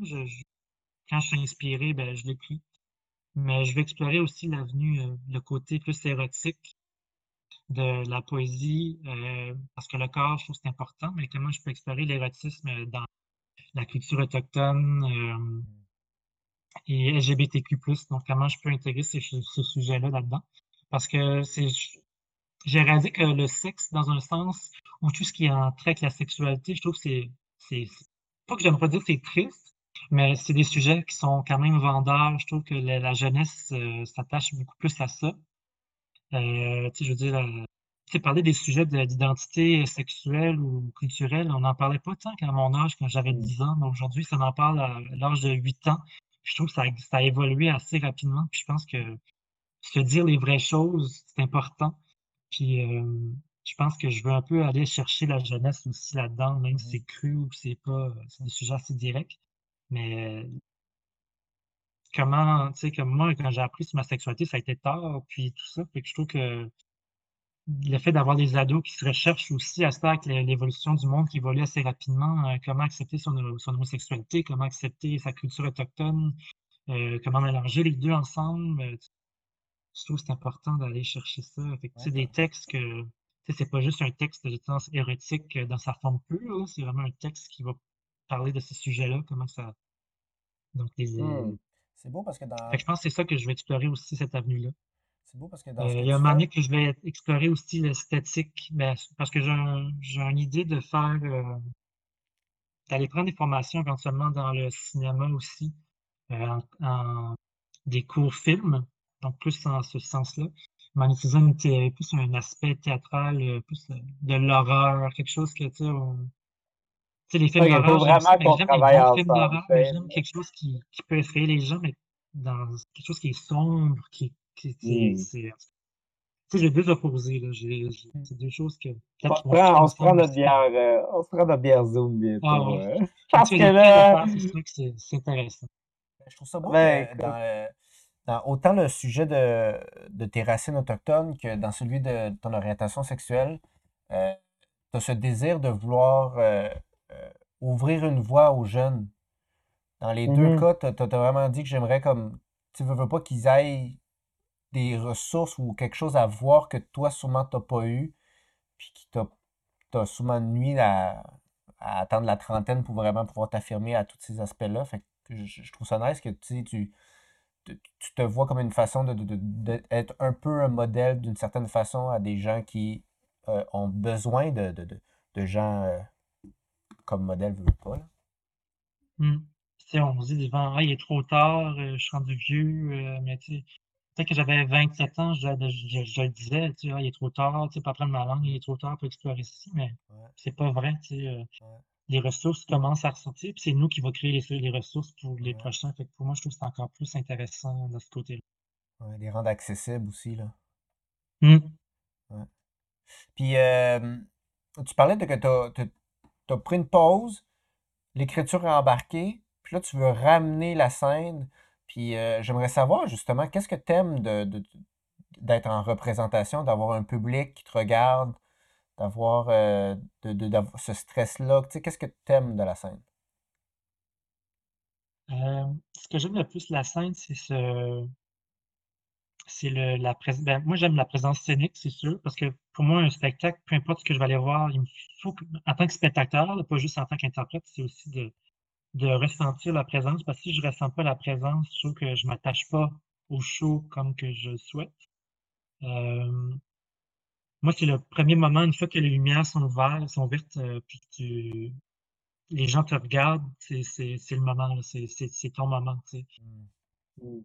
quand je suis inspiré, ben, je l'écris. Mais je vais explorer aussi l'avenue, euh, le côté plus érotique de la poésie, euh, parce que le corps, je trouve c'est important, mais comment je peux explorer l'érotisme dans la culture autochtone euh, et LGBTQ+. Donc, comment je peux intégrer ces, ces sujets-là là-dedans? Parce que j'ai réalisé que le sexe, dans un sens, ou tout ce qui est en trait avec la sexualité, je trouve que c'est, pas que j'aime pas dire c'est triste, mais c'est des sujets qui sont quand même vendeurs. Je trouve que la, jeunesse euh, s'attache beaucoup plus à ça. Euh, je veux dire, euh, parler des sujets d'identité sexuelle ou culturelle, on n'en parlait pas tant qu'à mon âge, quand j'avais 10 ans, mais aujourd'hui, ça en parle à l'âge de 8 ans. je trouve que ça, ça a évolué assez rapidement. Puis je pense que se dire les vraies choses, c'est important. Puis je pense que je veux un peu aller chercher la jeunesse aussi là-dedans, même si mmh c'est cru ou c'est pas, c'est des sujets assez directs. Mais comment, tu sais, comme moi, quand j'ai appris sur ma sexualité, ça a été tard, puis tout ça. Fait que je trouve que le fait d'avoir des ados qui se recherchent aussi à ce avec l'évolution du monde qui évolue assez rapidement, euh, comment accepter son, homosexualité, comment accepter sa culture autochtone, euh, comment mélanger les deux ensemble. Euh, je trouve que c'est important d'aller chercher ça. C'est des textes que c'est pas juste un texte de sens érotique dans sa forme pure, c'est vraiment un texte qui va parler de ces sujets-là, comment ça. Donc,
mmh. C'est beau parce que dans.
je pense que c'est ça que je vais explorer aussi, cette avenue-là.
C'est beau parce que
dans. il y a un moment donné que je vais explorer aussi l'esthétique, parce que j'ai une idée de faire. d'aller prendre des formations éventuellement dans le cinéma aussi, en, des cours films, donc plus dans ce sens-là, mais en utilisant plus un aspect théâtral, plus de l'horreur, quelque chose que, tu sais, les films d'horreur, j'aime quelque chose qui, qui, peut effrayer les gens, mais dans quelque chose qui est sombre, qui, qui c'est... Tu sais, j'ai deux opposés, là. C'est deux choses que...
On, on se prend notre bière, euh, on se prend notre bière Zoom bientôt. Ah, ouais. Parce que là...
C'est intéressant.
Ben, je trouve ça beau ben, dans, dans, autant le sujet de, de, tes racines autochtones que dans celui de ton orientation sexuelle, euh, tu as ce désir de vouloir euh, ouvrir une voie aux jeunes. Dans les deux mm-hmm. cas, tu as, vraiment dit que j'aimerais comme. Tu veux, veux pas qu'ils aillent des ressources ou quelque chose à voir que toi, sûrement, tu n'as pas eu, puis qui t'a souvent nuit à, à, attendre la trentaine pour vraiment pouvoir t'affirmer à tous ces aspects-là. Fait que je, trouve ça nice que tu, tu, tu te vois comme une façon d'être de, de, un peu un modèle d'une certaine façon à des gens qui euh, ont besoin de, de gens euh, comme modèle, veux pas. Là.
Mmh. On se dit devant, ah, il est trop tard, euh, je suis rendu vieux, mais tu sais, peut-être que j'avais 27 ans, je, je, le disais, tu sais, ah, il est trop tard, tu sais, pas prendre ma langue, il est trop tard pour explorer ici, mais c'est pas vrai, tu sais les ressources commencent à ressortir, puis c'est nous qui va créer les, les ressources pour les prochains. Fait que pour moi, je trouve que c'est encore plus intéressant de ce côté-là.
Ouais, les rendre accessibles aussi, là. Ouais. Puis, euh, tu parlais de que tu as, pris une pause, l'écriture est embarquée, puis là, tu veux ramener la scène. Puis, euh, j'aimerais savoir, justement, qu'est-ce que tu aimes de, d'être en représentation, d'avoir un public qui te regarde, d'avoir euh, de, ce stress-là? Tu sais, qu'est-ce que tu aimes de la scène?
Euh, ce que j'aime le plus de la scène, c'est ce. C'est le, la présence. Ben, moi, j'aime la présence scénique, c'est sûr, parce que pour moi, un spectacle, peu importe ce que je vais aller voir, il me faut, en tant que spectateur, pas juste en tant qu'interprète, c'est aussi de, de ressentir la présence, parce que si je ne ressens pas la présence, je trouve que je ne m'attache pas au show comme que je souhaite. Euh, moi, c'est le premier moment, une fois que les lumières sont ouvertes, sont ouvertes, euh, puis que les gens te regardent, c'est le moment, c'est ton moment. Mmh.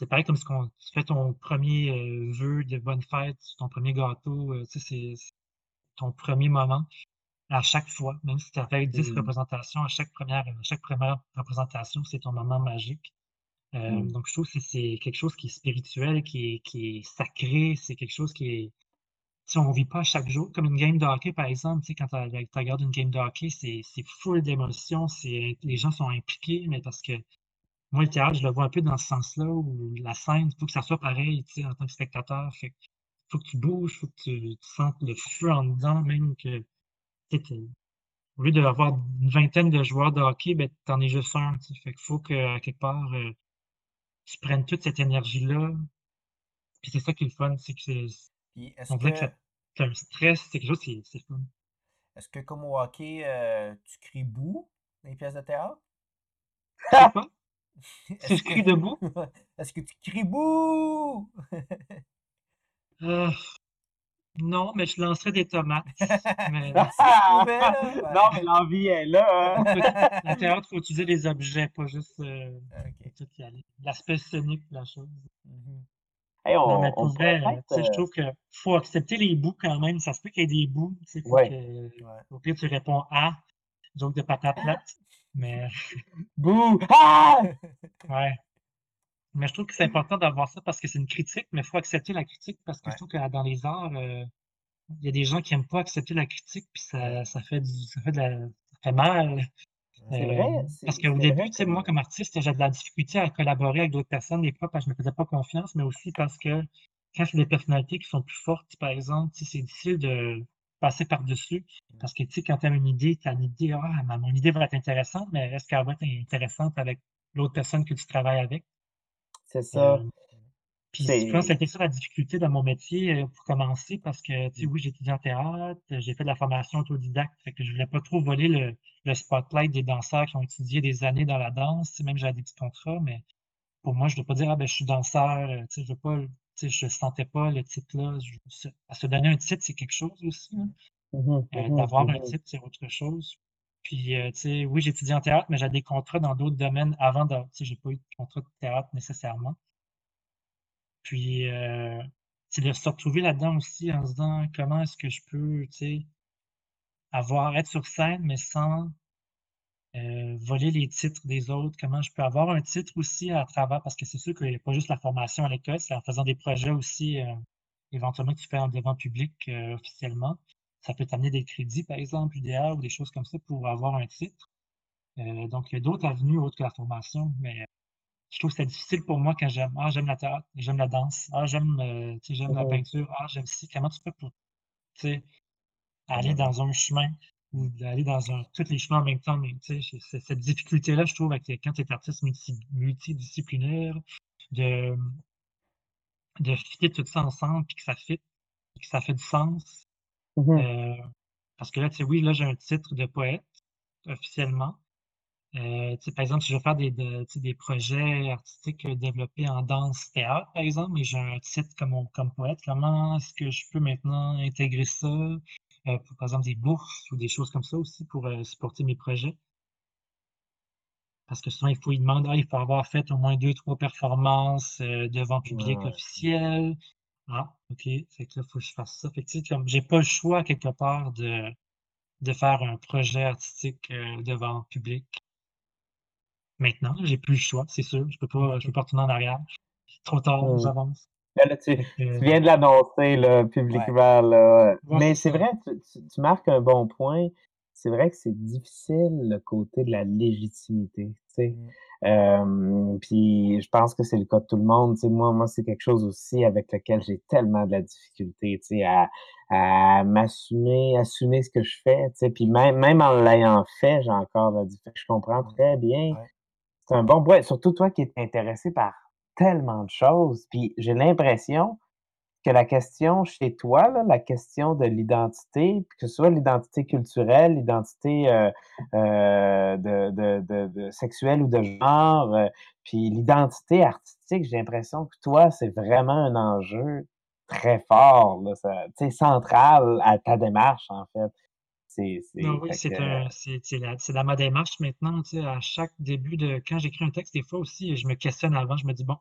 C'est pareil comme si tu fais ton premier euh, vœu de bonne fête, ton premier gâteau, euh, c'est ton premier moment à chaque fois, même si tu as fait 10 mmh. représentations, à chaque première, à chaque première représentation, c'est ton moment magique. Mmh. Donc, je trouve que c'est quelque chose qui est spirituel, qui est, qui est sacré, c'est quelque chose qui est, on ne vit pas chaque jour. Comme une game de hockey, par exemple, quand tu regardes une game de hockey, c'est full d'émotions, les gens sont impliqués, mais parce que moi, le théâtre, je le vois un peu dans ce sens-là, où la scène, il faut que ça soit pareil en tant que spectateur. Il faut que tu bouges, il faut que tu, sentes le feu en dedans, même que au lieu d'avoir une vingtaine de joueurs de hockey, ben, tu en es juste un. Fait qu'il faut que, quelque part, euh, tu prennes toute cette énergie-là. Puis c'est ça qui est le fun, c'est que c'est on dirait que c'est un stress, c'est quelque chose, c'est fun.
est-ce que comme au hockey, euh, tu cries bouh dans les pièces de théâtre?
Je sais pas. Si je crie debout?
Est-ce que tu cries bouh?
Euh, non, mais je lancerais des tomates. Mais
Non, mais l'envie est là, hein.
en théâtre, il faut utiliser des objets, pas juste euh, L'aspect scénique de la chose. Non, mais pour vrai, je euh trouve qu'il faut accepter les bouts quand même. Ça se peut qu'il y ait des bouts. Faut que, Au pire, tu réponds A, donc de patate plate. Mais.
Bouh! Ah!
ouais. Mais je trouve que c'est important d'avoir ça parce que c'est une critique, mais il faut accepter la critique parce que je trouve que dans les arts, euh, il y a des gens qui n'aiment pas accepter la critique, puis ça, ça, fait, du, ça, fait, de la, ça fait mal. Euh, parce qu'au début, tu sais, moi, comme artiste, j'avais de la difficulté à collaborer avec d'autres personnes, des fois parce que je ne me faisais pas confiance, mais aussi parce que quand c'est des personnalités qui sont plus fortes, par exemple, c'est difficile de passer par-dessus. Parce que, tu sais, quand tu as une idée, tu as une idée, ah, mon idée va être intéressante, mais est-ce qu'elle va être intéressante avec l'autre personne que tu travailles avec?
C'est ça.
Euh, puis je pense que c'était ça la difficulté dans mon métier euh, pour commencer parce que, tu sais, oui, j'étudie en théâtre, j'ai fait de la formation autodidacte, fait que je voulais pas trop voler le, le spotlight des danseurs qui ont étudié des années dans la danse, même j'avais des petits contrats, mais pour moi, je ne veux pas dire, ah ben, je suis danseur, tu sais, je veux pas, je sentais pas le titre-là. À se donner un titre, c'est quelque chose aussi, hein. mmh euh, mmh D'avoir un mmh titre, c'est autre chose. Puis, euh, tu sais, oui, j'étudie en théâtre, mais j'ai des contrats dans d'autres domaines avant de, tu sais, j'ai pas eu de contrat de théâtre nécessairement. Puis, euh, c'est de se retrouver là-dedans aussi en se disant comment est-ce que je peux, tu sais, avoir, être sur scène, mais sans euh, voler les titres des autres, comment je peux avoir un titre aussi à travers, parce que c'est sûr qu'il n'y a pas juste la formation à l'école, c'est en faisant des projets aussi, euh, éventuellement, que tu fais en devant public euh, officiellement. Ça peut t'amener des crédits, par exemple, UDA ou des choses comme ça pour avoir un titre. donc, il y a d'autres avenues autres que la formation, mais je trouve que c'est difficile pour moi quand j'aime, ah, j'aime la théâtre, j'aime la danse, ah, j'aime, j'aime la peinture, ah, j'aime ci. Comment tu peux pour, aller dans un chemin? Ou d'aller dans un, tous les chemins en même temps. Mais, cette difficulté-là, je trouve, avec, quand tu es artiste multidisciplinaire, de, de fitter tout ça ensemble, puis que ça fit, puis que ça fait du sens. Mmh euh, parce que là, tu sais, oui, là, j'ai un titre de poète, officiellement. Euh, par exemple, si je veux faire des, des projets artistiques développés en danse-théâtre, par exemple, et j'ai un titre comme, comme poète, comment est-ce que je peux maintenant intégrer ça? Euh, par exemple des bourses ou des choses comme ça aussi pour euh, supporter mes projets? Parce que souvent, il faut y demander, ah, il faut avoir fait au moins deux, trois performances euh, devant public officiel. Ah, OK, c'est que là, il faut que je fasse ça. Fait que, comme j'ai pas le choix quelque part de, de faire un projet artistique devant public. Maintenant, j'ai plus le choix, c'est sûr. Je peux pas, je peux pas retourner en arrière. Trop tard, mmh. j'avance
tu, viens de l'annoncer publiquement. Mais c'est vrai, tu, marques un bon point. C'est vrai que c'est difficile le côté de la légitimité. Mmh. puis je pense que c'est le cas de tout le monde. moi, moi c'est quelque chose aussi avec lequel j'ai tellement de la difficulté à, à m'assumer, assumer ce que je fais. Puis même, même en l'ayant fait, j'ai encore la difficulté. Je comprends mmh. très bien. C'est un bon point. Surtout toi qui es intéressé par tellement de choses. Puis j'ai l'impression que la question chez toi, là, la question de l'identité, que ce soit l'identité culturelle, l'identité euh, euh, de, de, de, sexuelle ou de genre, euh, puis l'identité artistique, j'ai l'impression que toi, c'est vraiment un enjeu très fort, là, ça, central à ta démarche, en fait.
C'est, oui, c'est, dans ma démarche maintenant. À chaque début de. Quand j'écris un texte, des fois aussi, je me questionne avant, je me dis, bon,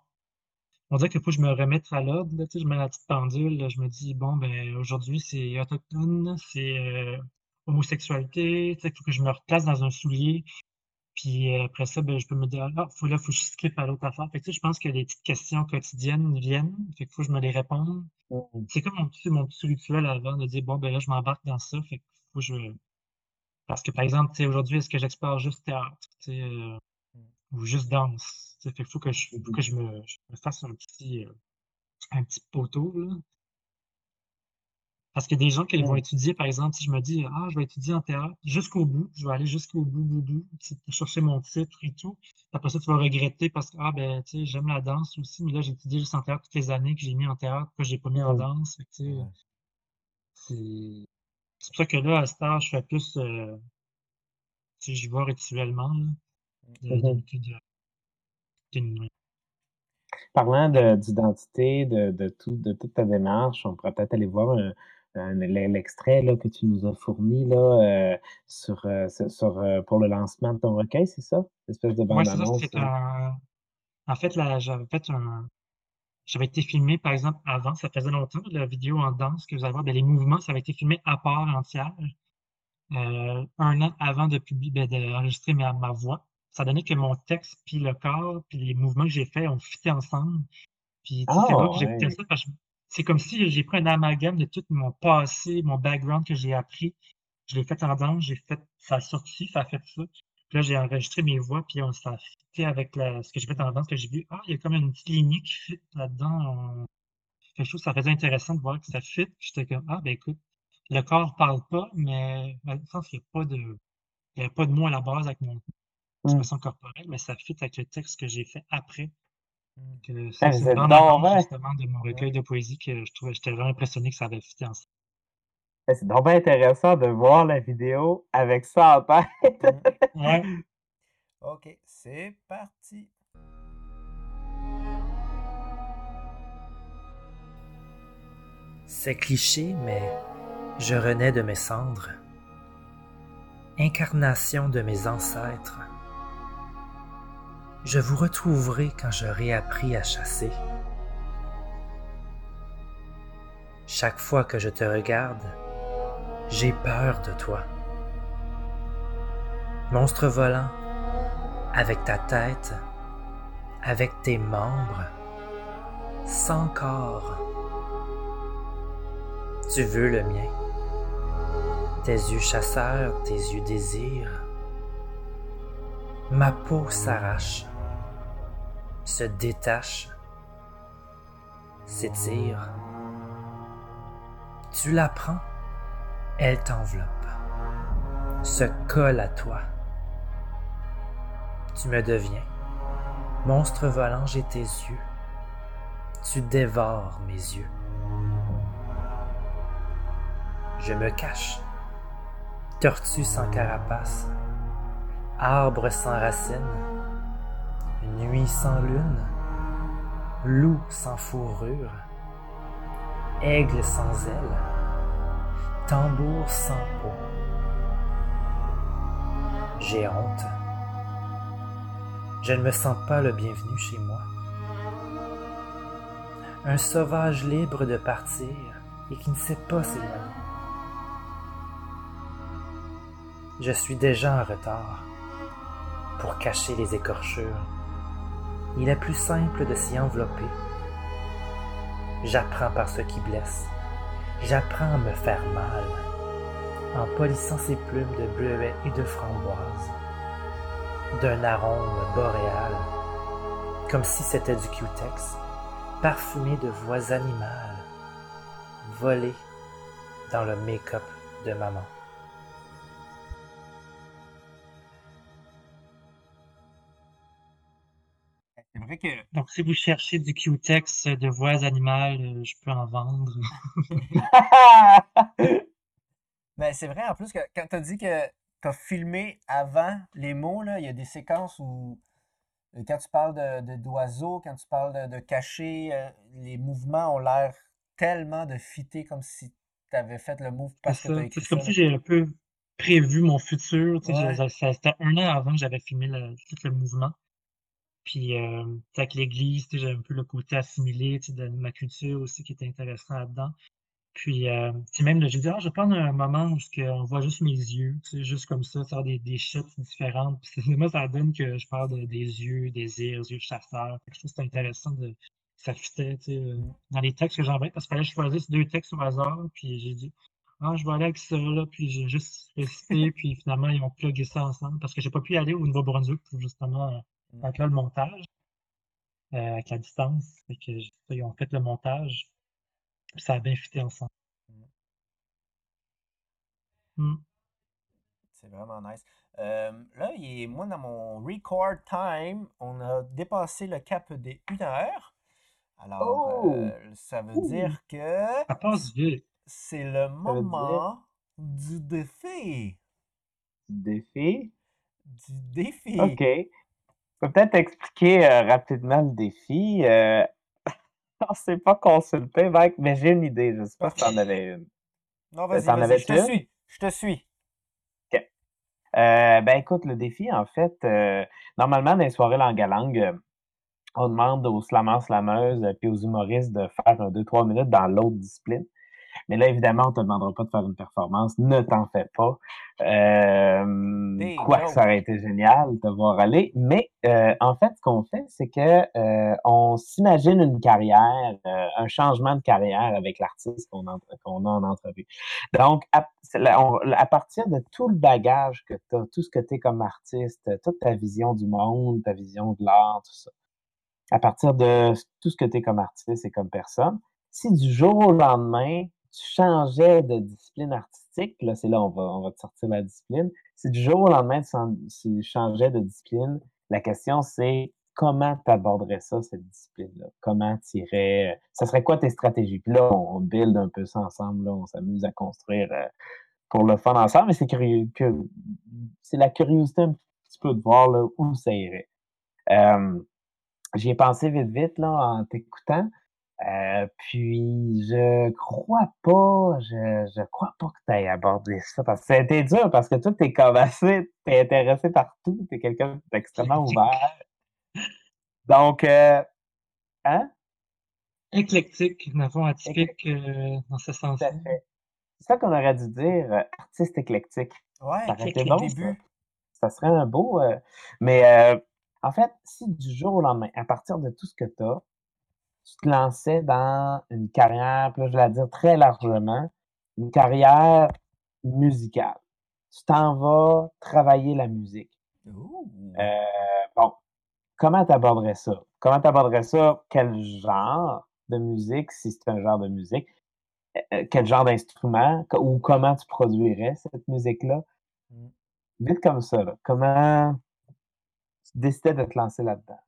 on dirait qu'il faut que je me remette à l'ordre. je mets la petite pendule, je me dis, bon, ben aujourd'hui, c'est autochtone, c'est euh, homosexualité, il faut que je me replace dans un soulier. Puis euh, après ça, ben, je peux me dire, ah, faut, là, il faut que je skip à l'autre affaire. Fait que, je pense que les petites questions quotidiennes viennent. Fait qu'il faut que je me les réponde. Mmh. C'est comme mon petit, mon petit rituel avant de dire, bon, ben là, je m'embarque dans ça. Fait faut que je. Parce que, par exemple, aujourd'hui, est-ce que j'explore juste théâtre euh, mmh. ou juste danse? Il faut que, je, faut que je, me, fasse un petit, euh, un petit poteau. Là. Parce que des gens qui vont étudier, par exemple, si je me dis, ah, je vais étudier en théâtre jusqu'au bout, je vais aller jusqu'au bout, bout, bout, chercher mon titre et tout. Après ça, tu vas regretter parce que, ah, ben, tu sais, j'aime la danse aussi, mais là, j'ai étudié juste en théâtre toutes les années que j'ai mis en théâtre, que j'ai pas mis en danse. c'est pour ça que là, à ce je fais plus, euh, sais, j'y vais rituellement,
Parlant d'identité, de, de, tout, de toute ta démarche, on pourrait peut-être aller voir l'extrait que tu nous as fourni là, euh, sur, euh, sur, euh, pour le lancement de ton recueil, c'est ça? Espèce de
bande-annonce. En fait, j'avais fait un. J'avais été filmé, par exemple, avant, ça faisait longtemps, la vidéo en danse que vous allez voir, ben, les mouvements, ça avait été filmé à part entière, un an avant de publier, ben, d'enregistrer ma, ma voix ça donnait que mon texte, puis le corps, puis les mouvements que j'ai faits ont fité ensemble. Puis c'est ah, j'ai ça parce que c'est comme si j'ai pris un amalgame de tout mon passé, mon background que j'ai appris. Je l'ai fait en danse, j'ai fait, ça a sorti, ça a fait ça. Puis là, j'ai enregistré mes voix, puis on, ça a fité avec ce que j'ai fait en danse, que j'ai vu, ah, il y a comme une petite lignée qui fit là-dedans. je trouve que ça faisait intéressant de voir que ça fit. J'étais comme, ah, ben écoute, le corps parle pas, mais dans le sens qu'il n'y a pas de, il y a pas de mots à la base avec mon mmh. expression corporelle, mais ça fit avec le texte que j'ai fait après. Mmh. c'est vraiment justement de mon recueil de poésie que je trouvais, j'étais vraiment impressionné que ça avait fité ensemble.
C'est donc intéressant de voir la vidéo avec ça en tête.
Mmh. ouais. OK, c'est parti.
C'est cliché, mais je renais de mes cendres. Incarnation de mes ancêtres. Je vous retrouverai quand j'aurai appris à chasser. Chaque fois que je te regarde, j'ai peur de toi. Monstre volant, avec ta tête, avec tes membres, sans corps. Tu veux le mien. Tes yeux chasseurs, tes yeux désirs. Ma peau s'arrache, se détache, s'étire. Tu la prends, elle t'enveloppe, se colle à toi. Tu me deviens. Monstre volant, j'ai tes yeux. Tu dévores mes yeux. Je me cache. Tortue sans carapace. Arbre sans racines. Nuit sans lune. Loup sans fourrure. Aigle sans ailes. Tambour sans peau. J'ai honte. Je ne me sens pas le bienvenu chez moi. Un sauvage libre de partir et qui ne sait pas s'éloigner. Je suis déjà en retard. Pour cacher les écorchures, il est plus simple de s'y envelopper. J'apprends par ce qui blesse. J'apprends à me faire mal en polissant ses plumes de bleuets et de framboises, d'un arôme boréal, comme si c'était du cutex, parfumé de voix animales, volé dans le make-up de maman.
Donc, si vous cherchez du Q-Tex de voix animales, euh, je peux en vendre.
ben, c'est vrai, en plus, que quand tu as dit que tu as filmé avant les mots, là, il y a des séquences où, euh, quand tu parles de, d'oiseaux, quand tu parles de, cacher, euh, les mouvements ont l'air tellement de fitter comme si tu avais fait le move parce que
C'est comme si j'ai un peu prévu mon futur. C'était un an avant que j'avais filmé le, tout le mouvement. Puis, euh, avec l'Église, j'ai un peu le côté assimilé de ma culture aussi qui était intéressant là-dedans. Puis, euh, même, j'ai dit, ah, je vais prendre un moment où on voit juste mes yeux, juste comme ça, faire des, des différentes. Puis, moi, ça donne que je parle des yeux, des yeux, yeux chasseurs. Je trouve que c'est intéressant de ça fitait euh, dans les textes que j'envoie parce qu'il fallait choisir ces deux textes au hasard. Puis, j'ai dit, ah, je vais aller avec ça, là, puis j'ai juste récité, puis finalement, ils ont plugué ça ensemble parce que j'ai pas pu aller au Nouveau-Brunswick pour justement donc là, le montage, euh, avec la distance, fait que, ils ont fait le montage, puis ça a bien fité ensemble. Mmh.
Mmh. C'est vraiment nice. là, il est, moi, dans mon record time, on a dépassé le cap des 1 heure. Alors, oh! euh, ça veut dire que.
Ça passe vite.
C'est le moment du défi.
Du défi?
Du défi.
OK. Je peux peut-être expliquer euh, rapidement le défi. Euh, on ne s'est pas consulté, mec, mais j'ai une idée. Je ne sais pas si tu en avais une.
Non, vas-y, vas je te suis. Je te suis.
OK. Euh, ben écoute, le défi, en fait, normalement, dans les soirées langue, on demande aux slameurs, slameuses, puis aux humoristes de faire un 2-3 minutes dans l'autre discipline. Mais là, évidemment, on ne te demandera pas de faire une performance. Ne t'en fais pas. Euh, quoi que ça aurait été génial de voir aller. Mais euh, en fait, ce qu'on fait, c'est que euh, on s'imagine une carrière, euh, un changement de carrière avec l'artiste qu'on a en entrevue. Donc, à, à, partir de tout le bagage que tu as, tout ce que tu es comme artiste, toute ta vision du monde, ta vision de l'art, tout ça, à partir de tout ce que tu es comme artiste et comme personne, si du jour au lendemain, changeais de discipline artistique, là, c'est là on va, on va te sortir la discipline. Si du jour au lendemain, tu, changeais de discipline, la question c'est comment tu aborderais ça, cette discipline-là? Comment tu irais. Ça serait quoi tes stratégies? Puis là, on, build un peu ça ensemble, là, on s'amuse à construire euh, pour le fun ensemble, mais c'est curieux c'est la curiosité un petit peu de voir là, où ça irait. Euh, J'y ai pensé vite, vite là, en t'écoutant. Euh, puis je crois pas, je, je crois pas que tu aies abordé ça parce que ça a été dur parce que toi, t'es comme assez, t'es intéressé partout, t'es quelqu'un d'extrêmement ouvert. Donc, euh, hein?
Éclectique, fond atypique euh, dans ce sens-là.
C'est ça qu'on aurait dû dire, euh, artiste éclectique.
Ouais, ça aurait été bon, début.
Ça. serait un beau. mais en fait, si du jour au lendemain, à partir de tout ce que tu as, tu te lançais dans une carrière, puis là, je vais la dire très largement, une carrière musicale. Tu t'en vas travailler la musique. Euh, bon, comment tu aborderais ça? Comment tu aborderais ça? Quel genre de musique, si c'est un genre de musique? Euh, euh, quel genre d'instrument? Ou comment tu produirais cette musique-là? Mmh. Vite comme ça, là. comment tu décidais de te lancer là-dedans?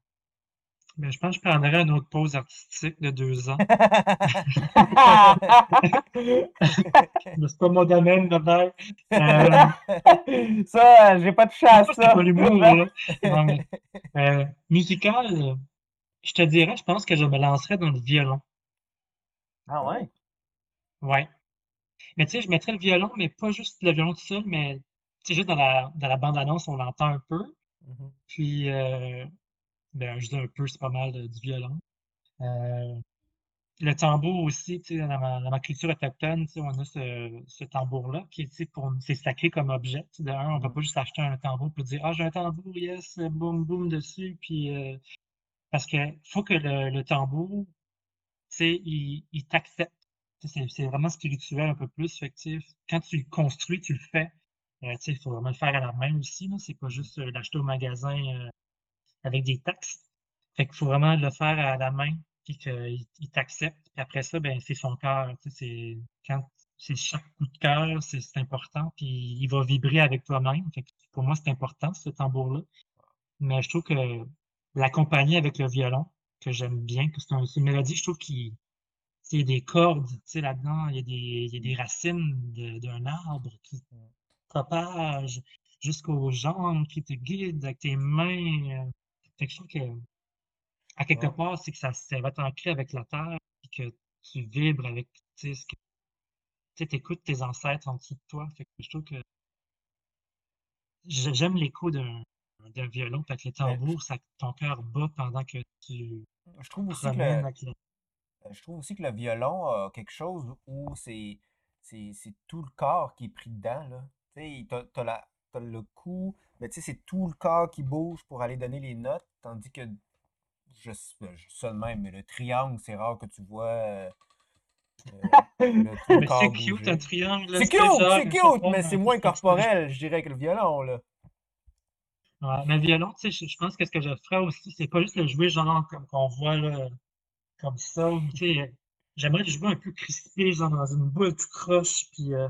Mais je pense que je prendrais une autre pause artistique de deux ans. Mais c'est pas mon domaine de faire.
Euh... Ça, j'ai pas touché à ça.
Pas euh, musical, je te dirais, je pense que je me lancerais dans le violon.
Ah ouais?
Ouais. Mais tu sais, je mettrais le violon, mais pas juste le violon tout seul, mais tu sais, juste dans la, dans la bande-annonce, on l'entend un peu. Mm-hmm. Puis, euh, ben, je dis un peu, c'est pas mal du violon. Euh, le tambour aussi, tu sais, dans ma, culture autochtone, on a ce, ce tambour-là qui est, pour, c'est sacré comme objet. On va mm. pas juste acheter un tambour pour dire, ah, j'ai un tambour, yes, boum, boum dessus, puis, euh, parce que faut que le, le tambour, il, il t'accepte. C'est vraiment spirituel un peu plus. Fait quand tu le construis, tu le fais. Euh, il faut vraiment le faire à la main aussi. C'est pas juste l'acheter au magasin avec des taxes. Fait qu'il faut vraiment le faire à la main, puis qu'il t'accepte. Puis après ça, ben c'est son cœur. C'est quand c'est chaque coup de cœur, c'est important, puis il va vibrer avec toi-même. Pour moi, c'est important, ce tambour-là. Mais je trouve que l'accompagner avec le violon, que j'aime bien, que c'est une mélodie, je trouve qu'il y a des cordes là-dedans, il, il y a des, racines d'un arbre qui propagent jusqu'aux jambes, qui te guident avec tes mains. Euh, quelque chose que, à quelque part, c'est que ça, ça va t'ancrer avec la terre et que tu vibres avec, ce que, tu écoutes tes ancêtres en dessous de toi. Fait que je trouve que j'aime l'écho d'un d'un violon, fait que le tambour, ça, ton cœur bat pendant que tu
je trouve aussi que le, euh, je trouve aussi que le violon a quelque chose où c'est c'est tout le corps qui est pris dedans là. Tu sais, as le cou, mais tu sais, c'est tout le corps qui bouge pour aller donner les notes, tandis que, je, ben, je même, mais le triangle, c'est rare que tu vois euh,
C'est cute, un triangle.
C'est cute, c'est cute, mais c'est moins corporel, je dirais, que le violon, là.
Ouais, mais le violon, tu sais, je, pense que ce que je ferais aussi, c'est pas juste le jouer genre comme qu'on voit là, comme ça. Tu sais, j'aimerais le jouer un peu crispé, genre dans une boule tout croche, puis euh,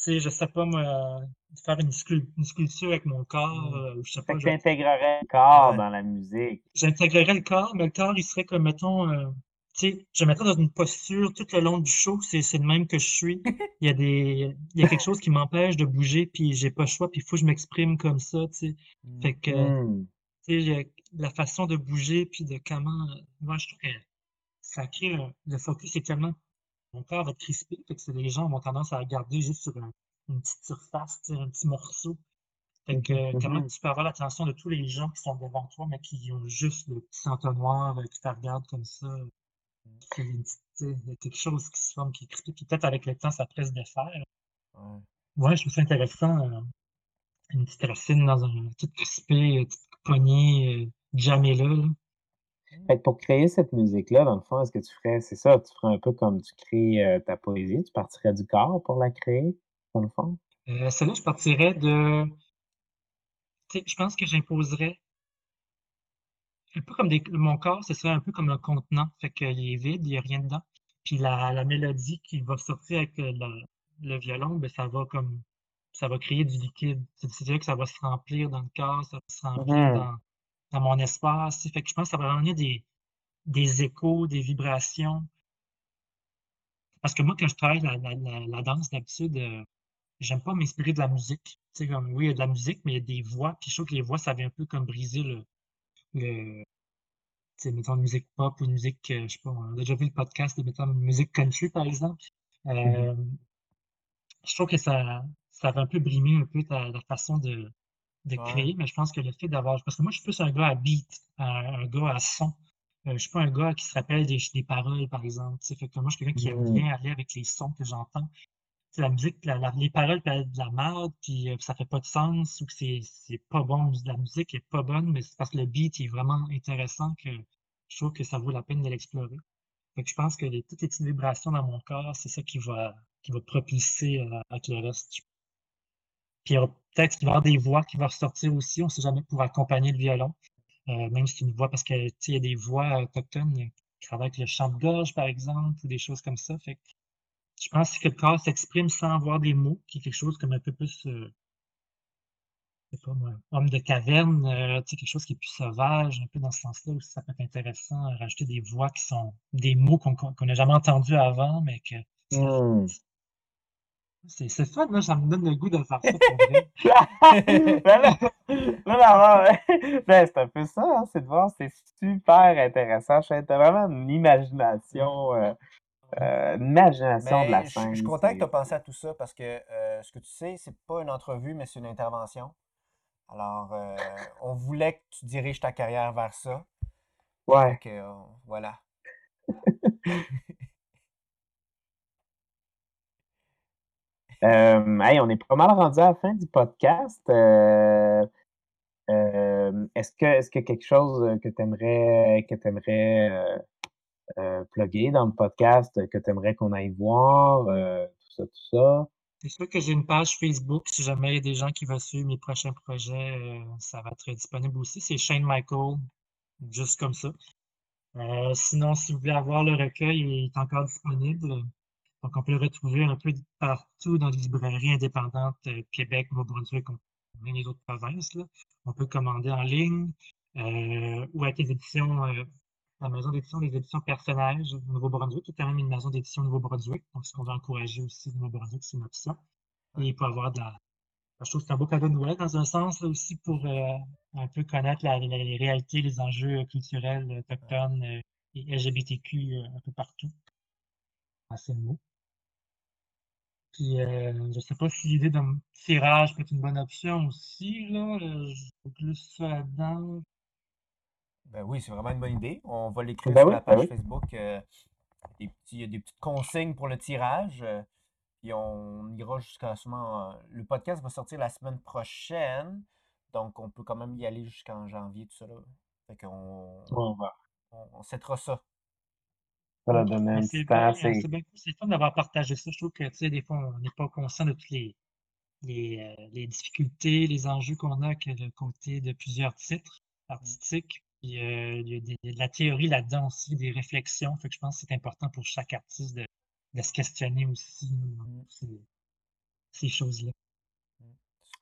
sais, je sais pas, moi, faire une, sculpture avec mon corps. Mmh. Euh, je sais pas.
Tu intégrerais le corps dans la musique.
J'intégrerais le corps, mais le corps, il serait comme, mettons, euh, tu sais, je mettrais dans une posture tout le long du show, c'est le même que je suis. Il y a des, il y a quelque chose qui m'empêche de bouger, puis j'ai pas le choix, puis il faut que je m'exprime comme ça, tu sais. Fait que, mmh. tu sais, la façon de bouger, puis de comment, moi, je trouve que ça crée, le focus est tellement mon corps va être crispé, fait que les gens ont tendance à regarder juste sur une petite surface, un petit morceau. Fait que comment tu peux avoir l'attention de tous les gens qui sont devant toi, mais qui ont juste le petit entonnoir euh, qui te regardent comme ça. Il y a quelque chose qui se forme, qui est crispé, puis peut-être avec le temps, ça presse de faire. Ouais, je trouve ça intéressant. Euh, une petite racine dans un tout crispé, une petite poignée, euh, jamais là.
Fait pour créer cette musique-là, dans le fond, est-ce que tu ferais, c'est ça, tu ferais un peu comme tu crées euh, ta poésie, tu partirais du corps pour la créer, dans le fond?
Euh, celle-là, je partirais de. je pense que j'imposerais. Un peu comme des... mon corps, ce serait un peu comme un contenant. Fait qu'il est vide, il n'y a rien dedans. Puis la, la mélodie qui va sortir avec le, le violon, ben, ça va comme ça va créer du liquide. C'est-à-dire que ça va se remplir dans le corps, ça va se remplir mmh dans, dans, mon espace. Fait que je pense que ça va donner des, des échos, des vibrations. Parce que moi, quand je travaille la, la, la, danse, d'habitude, euh, j'aime pas m'inspirer de la musique. Tu sais, comme, oui, il y a de la musique, mais il y a des voix. Puis je trouve que les voix, ça vient un peu comme briser le, le tu sais, mettons, une musique pop ou une musique, euh, je sais pas, on a déjà vu le podcast de, mettons, une musique country, par exemple. Mmh euh, je trouve que ça, ça va un peu brimer un peu ta, façon de, de créer, mais je pense que le fait d'avoir. Parce que moi, je suis plus un gars à beat, un, gars à son. Euh, je suis pas un gars qui se rappelle des, des paroles, par exemple. Fait que moi, je suis quelqu'un qui aime mmh. bien aller avec les sons que j'entends. la musique, les paroles peuvent être de la merde, puis euh, ça fait pas de sens, ou que c'est, c'est pas bon, la musique est pas bonne, mais c'est parce que le beat est vraiment intéressant que je trouve que ça vaut la peine de l'explorer. Fait que je pense que les, toutes les petites vibrations dans mon corps, c'est ça qui va, qui va propulser euh, avec le reste. Puis peut-être qu'il va y avoir des voix qui vont ressortir aussi, on ne sait jamais, pour accompagner le violon. Euh, même si c'est une voix, parce qu'il y a des voix autochtones qui travaillent avec le chant de gorge, par exemple, ou des choses comme ça. Fait que je pense que le corps s'exprime sans avoir des mots, qui est quelque chose comme un peu plus, euh, sais pas moi, homme de caverne, euh, quelque chose qui est plus sauvage, un peu dans ce sens-là aussi, ça peut être intéressant, rajouter des voix qui sont des mots qu'on n'a jamais entendus avant, mais que mmh. C'est c'est fun, là, ça me donne le goût de faire ça pour vrai.
Ben ben, c'est un peu ça, hein, c'est de voir, c'est super intéressant. Tu as vraiment une imagination, euh, euh, une imagination de la
je, je suis content que tu as pensé à tout ça parce que euh, ce que tu sais, c'est pas une entrevue, mais c'est une intervention. Alors, on voulait que tu diriges ta carrière vers ça.
Ouais.
voilà.
Euh, on est pas mal rendu à la fin du podcast. Euh, euh, est-ce que est-ce a quelque chose que tu aimerais que plugger dans le podcast, que tu aimerais qu'on aille voir, tout ça, tout ça?
C'est sûr que j'ai une page Facebook. Si jamais il y a des gens qui veulent suivre mes prochains projets, ça va être disponible aussi. C'est Shane Michael, juste comme ça. sinon, si vous voulez avoir le recueil, il est encore disponible. Donc, on peut le retrouver un peu partout dans les librairies indépendantes euh, Québec, Nouveau-Brunswick, même les autres provinces. Là. On peut commander en ligne euh, ou avec les éditions, euh, la maison d'édition des éditions Personnages au Nouveau-Brunswick, qui est quand même une maison d'édition Nouveau-Brunswick. Donc, ce qu'on veut encourager aussi Nouveau-Brunswick, c'est une option. Et il peut avoir de la. Je trouve que c'est un beau cadeau de Noël dans un sens là, aussi pour un peu connaître la, les réalités, les enjeux culturels autochtones et LGBTQ un peu partout. C'est le mot. Puis, euh, je sais pas si l'idée d'un tirage peut être une bonne option aussi, là. Euh, je plus ça là-dedans.
Ben oui, c'est vraiment une bonne idée. On va l'écrire ben sur la ben page Facebook. Euh, des, petits, des petites consignes pour le tirage. Euh, puis on ira jusqu'à sûrement. le podcast va sortir la semaine prochaine. Donc, on peut quand même y aller jusqu'en janvier, tout ça. Là. Fait qu'on. On, on, on ça
c'est bien, c'est fun d'avoir partagé ça. Je trouve que, tu sais, des fois, on n'est pas conscient de toutes les, les, euh, les difficultés, les enjeux qu'on a que le côté de plusieurs titres artistiques. Puis, euh, il y a de la théorie là-dedans aussi, des réflexions. Fait que je pense que c'est important pour chaque artiste de, de se questionner aussi mmh. ces, ces choses-là.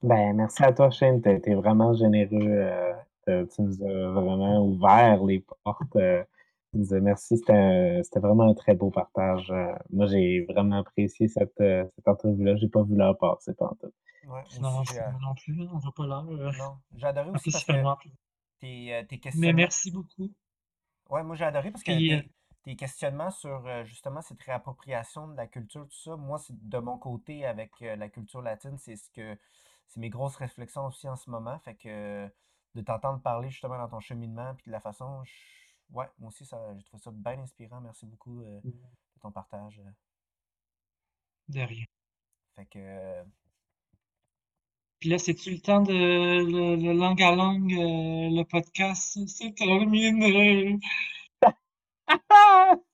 Ben, merci à toi, Shane. Tu as été vraiment généreux. Euh, tu nous as vraiment ouvert les portes merci, c'était vraiment un très beau partage. Euh, moi, j'ai vraiment apprécié cette, euh, cette entrevue-là. J'ai pas vu l'heure passer pas tout.
Ouais, non, non plus, on voit pas l'heure. Euh.
Non, j'ai adoré aussi parce que tes, tes questionnements...
Mais merci beaucoup.
Ouais, moi j'ai adoré parce que tes, questionnements sur justement cette réappropriation de la culture, tout ça, moi, c'est de mon côté avec la culture latine, c'est ce que c'est mes grosses réflexions aussi en ce moment. Fait que de t'entendre parler justement dans ton cheminement puis de la façon, Ouais, moi aussi, ça, j'ai trouvé ça bien inspirant. Merci beaucoup euh, mmh. de ton partage. Euh.
De rien.
Fait que. Euh
Puis là, c'est-tu le temps de le, langue à langue, le podcast? C'est terminé!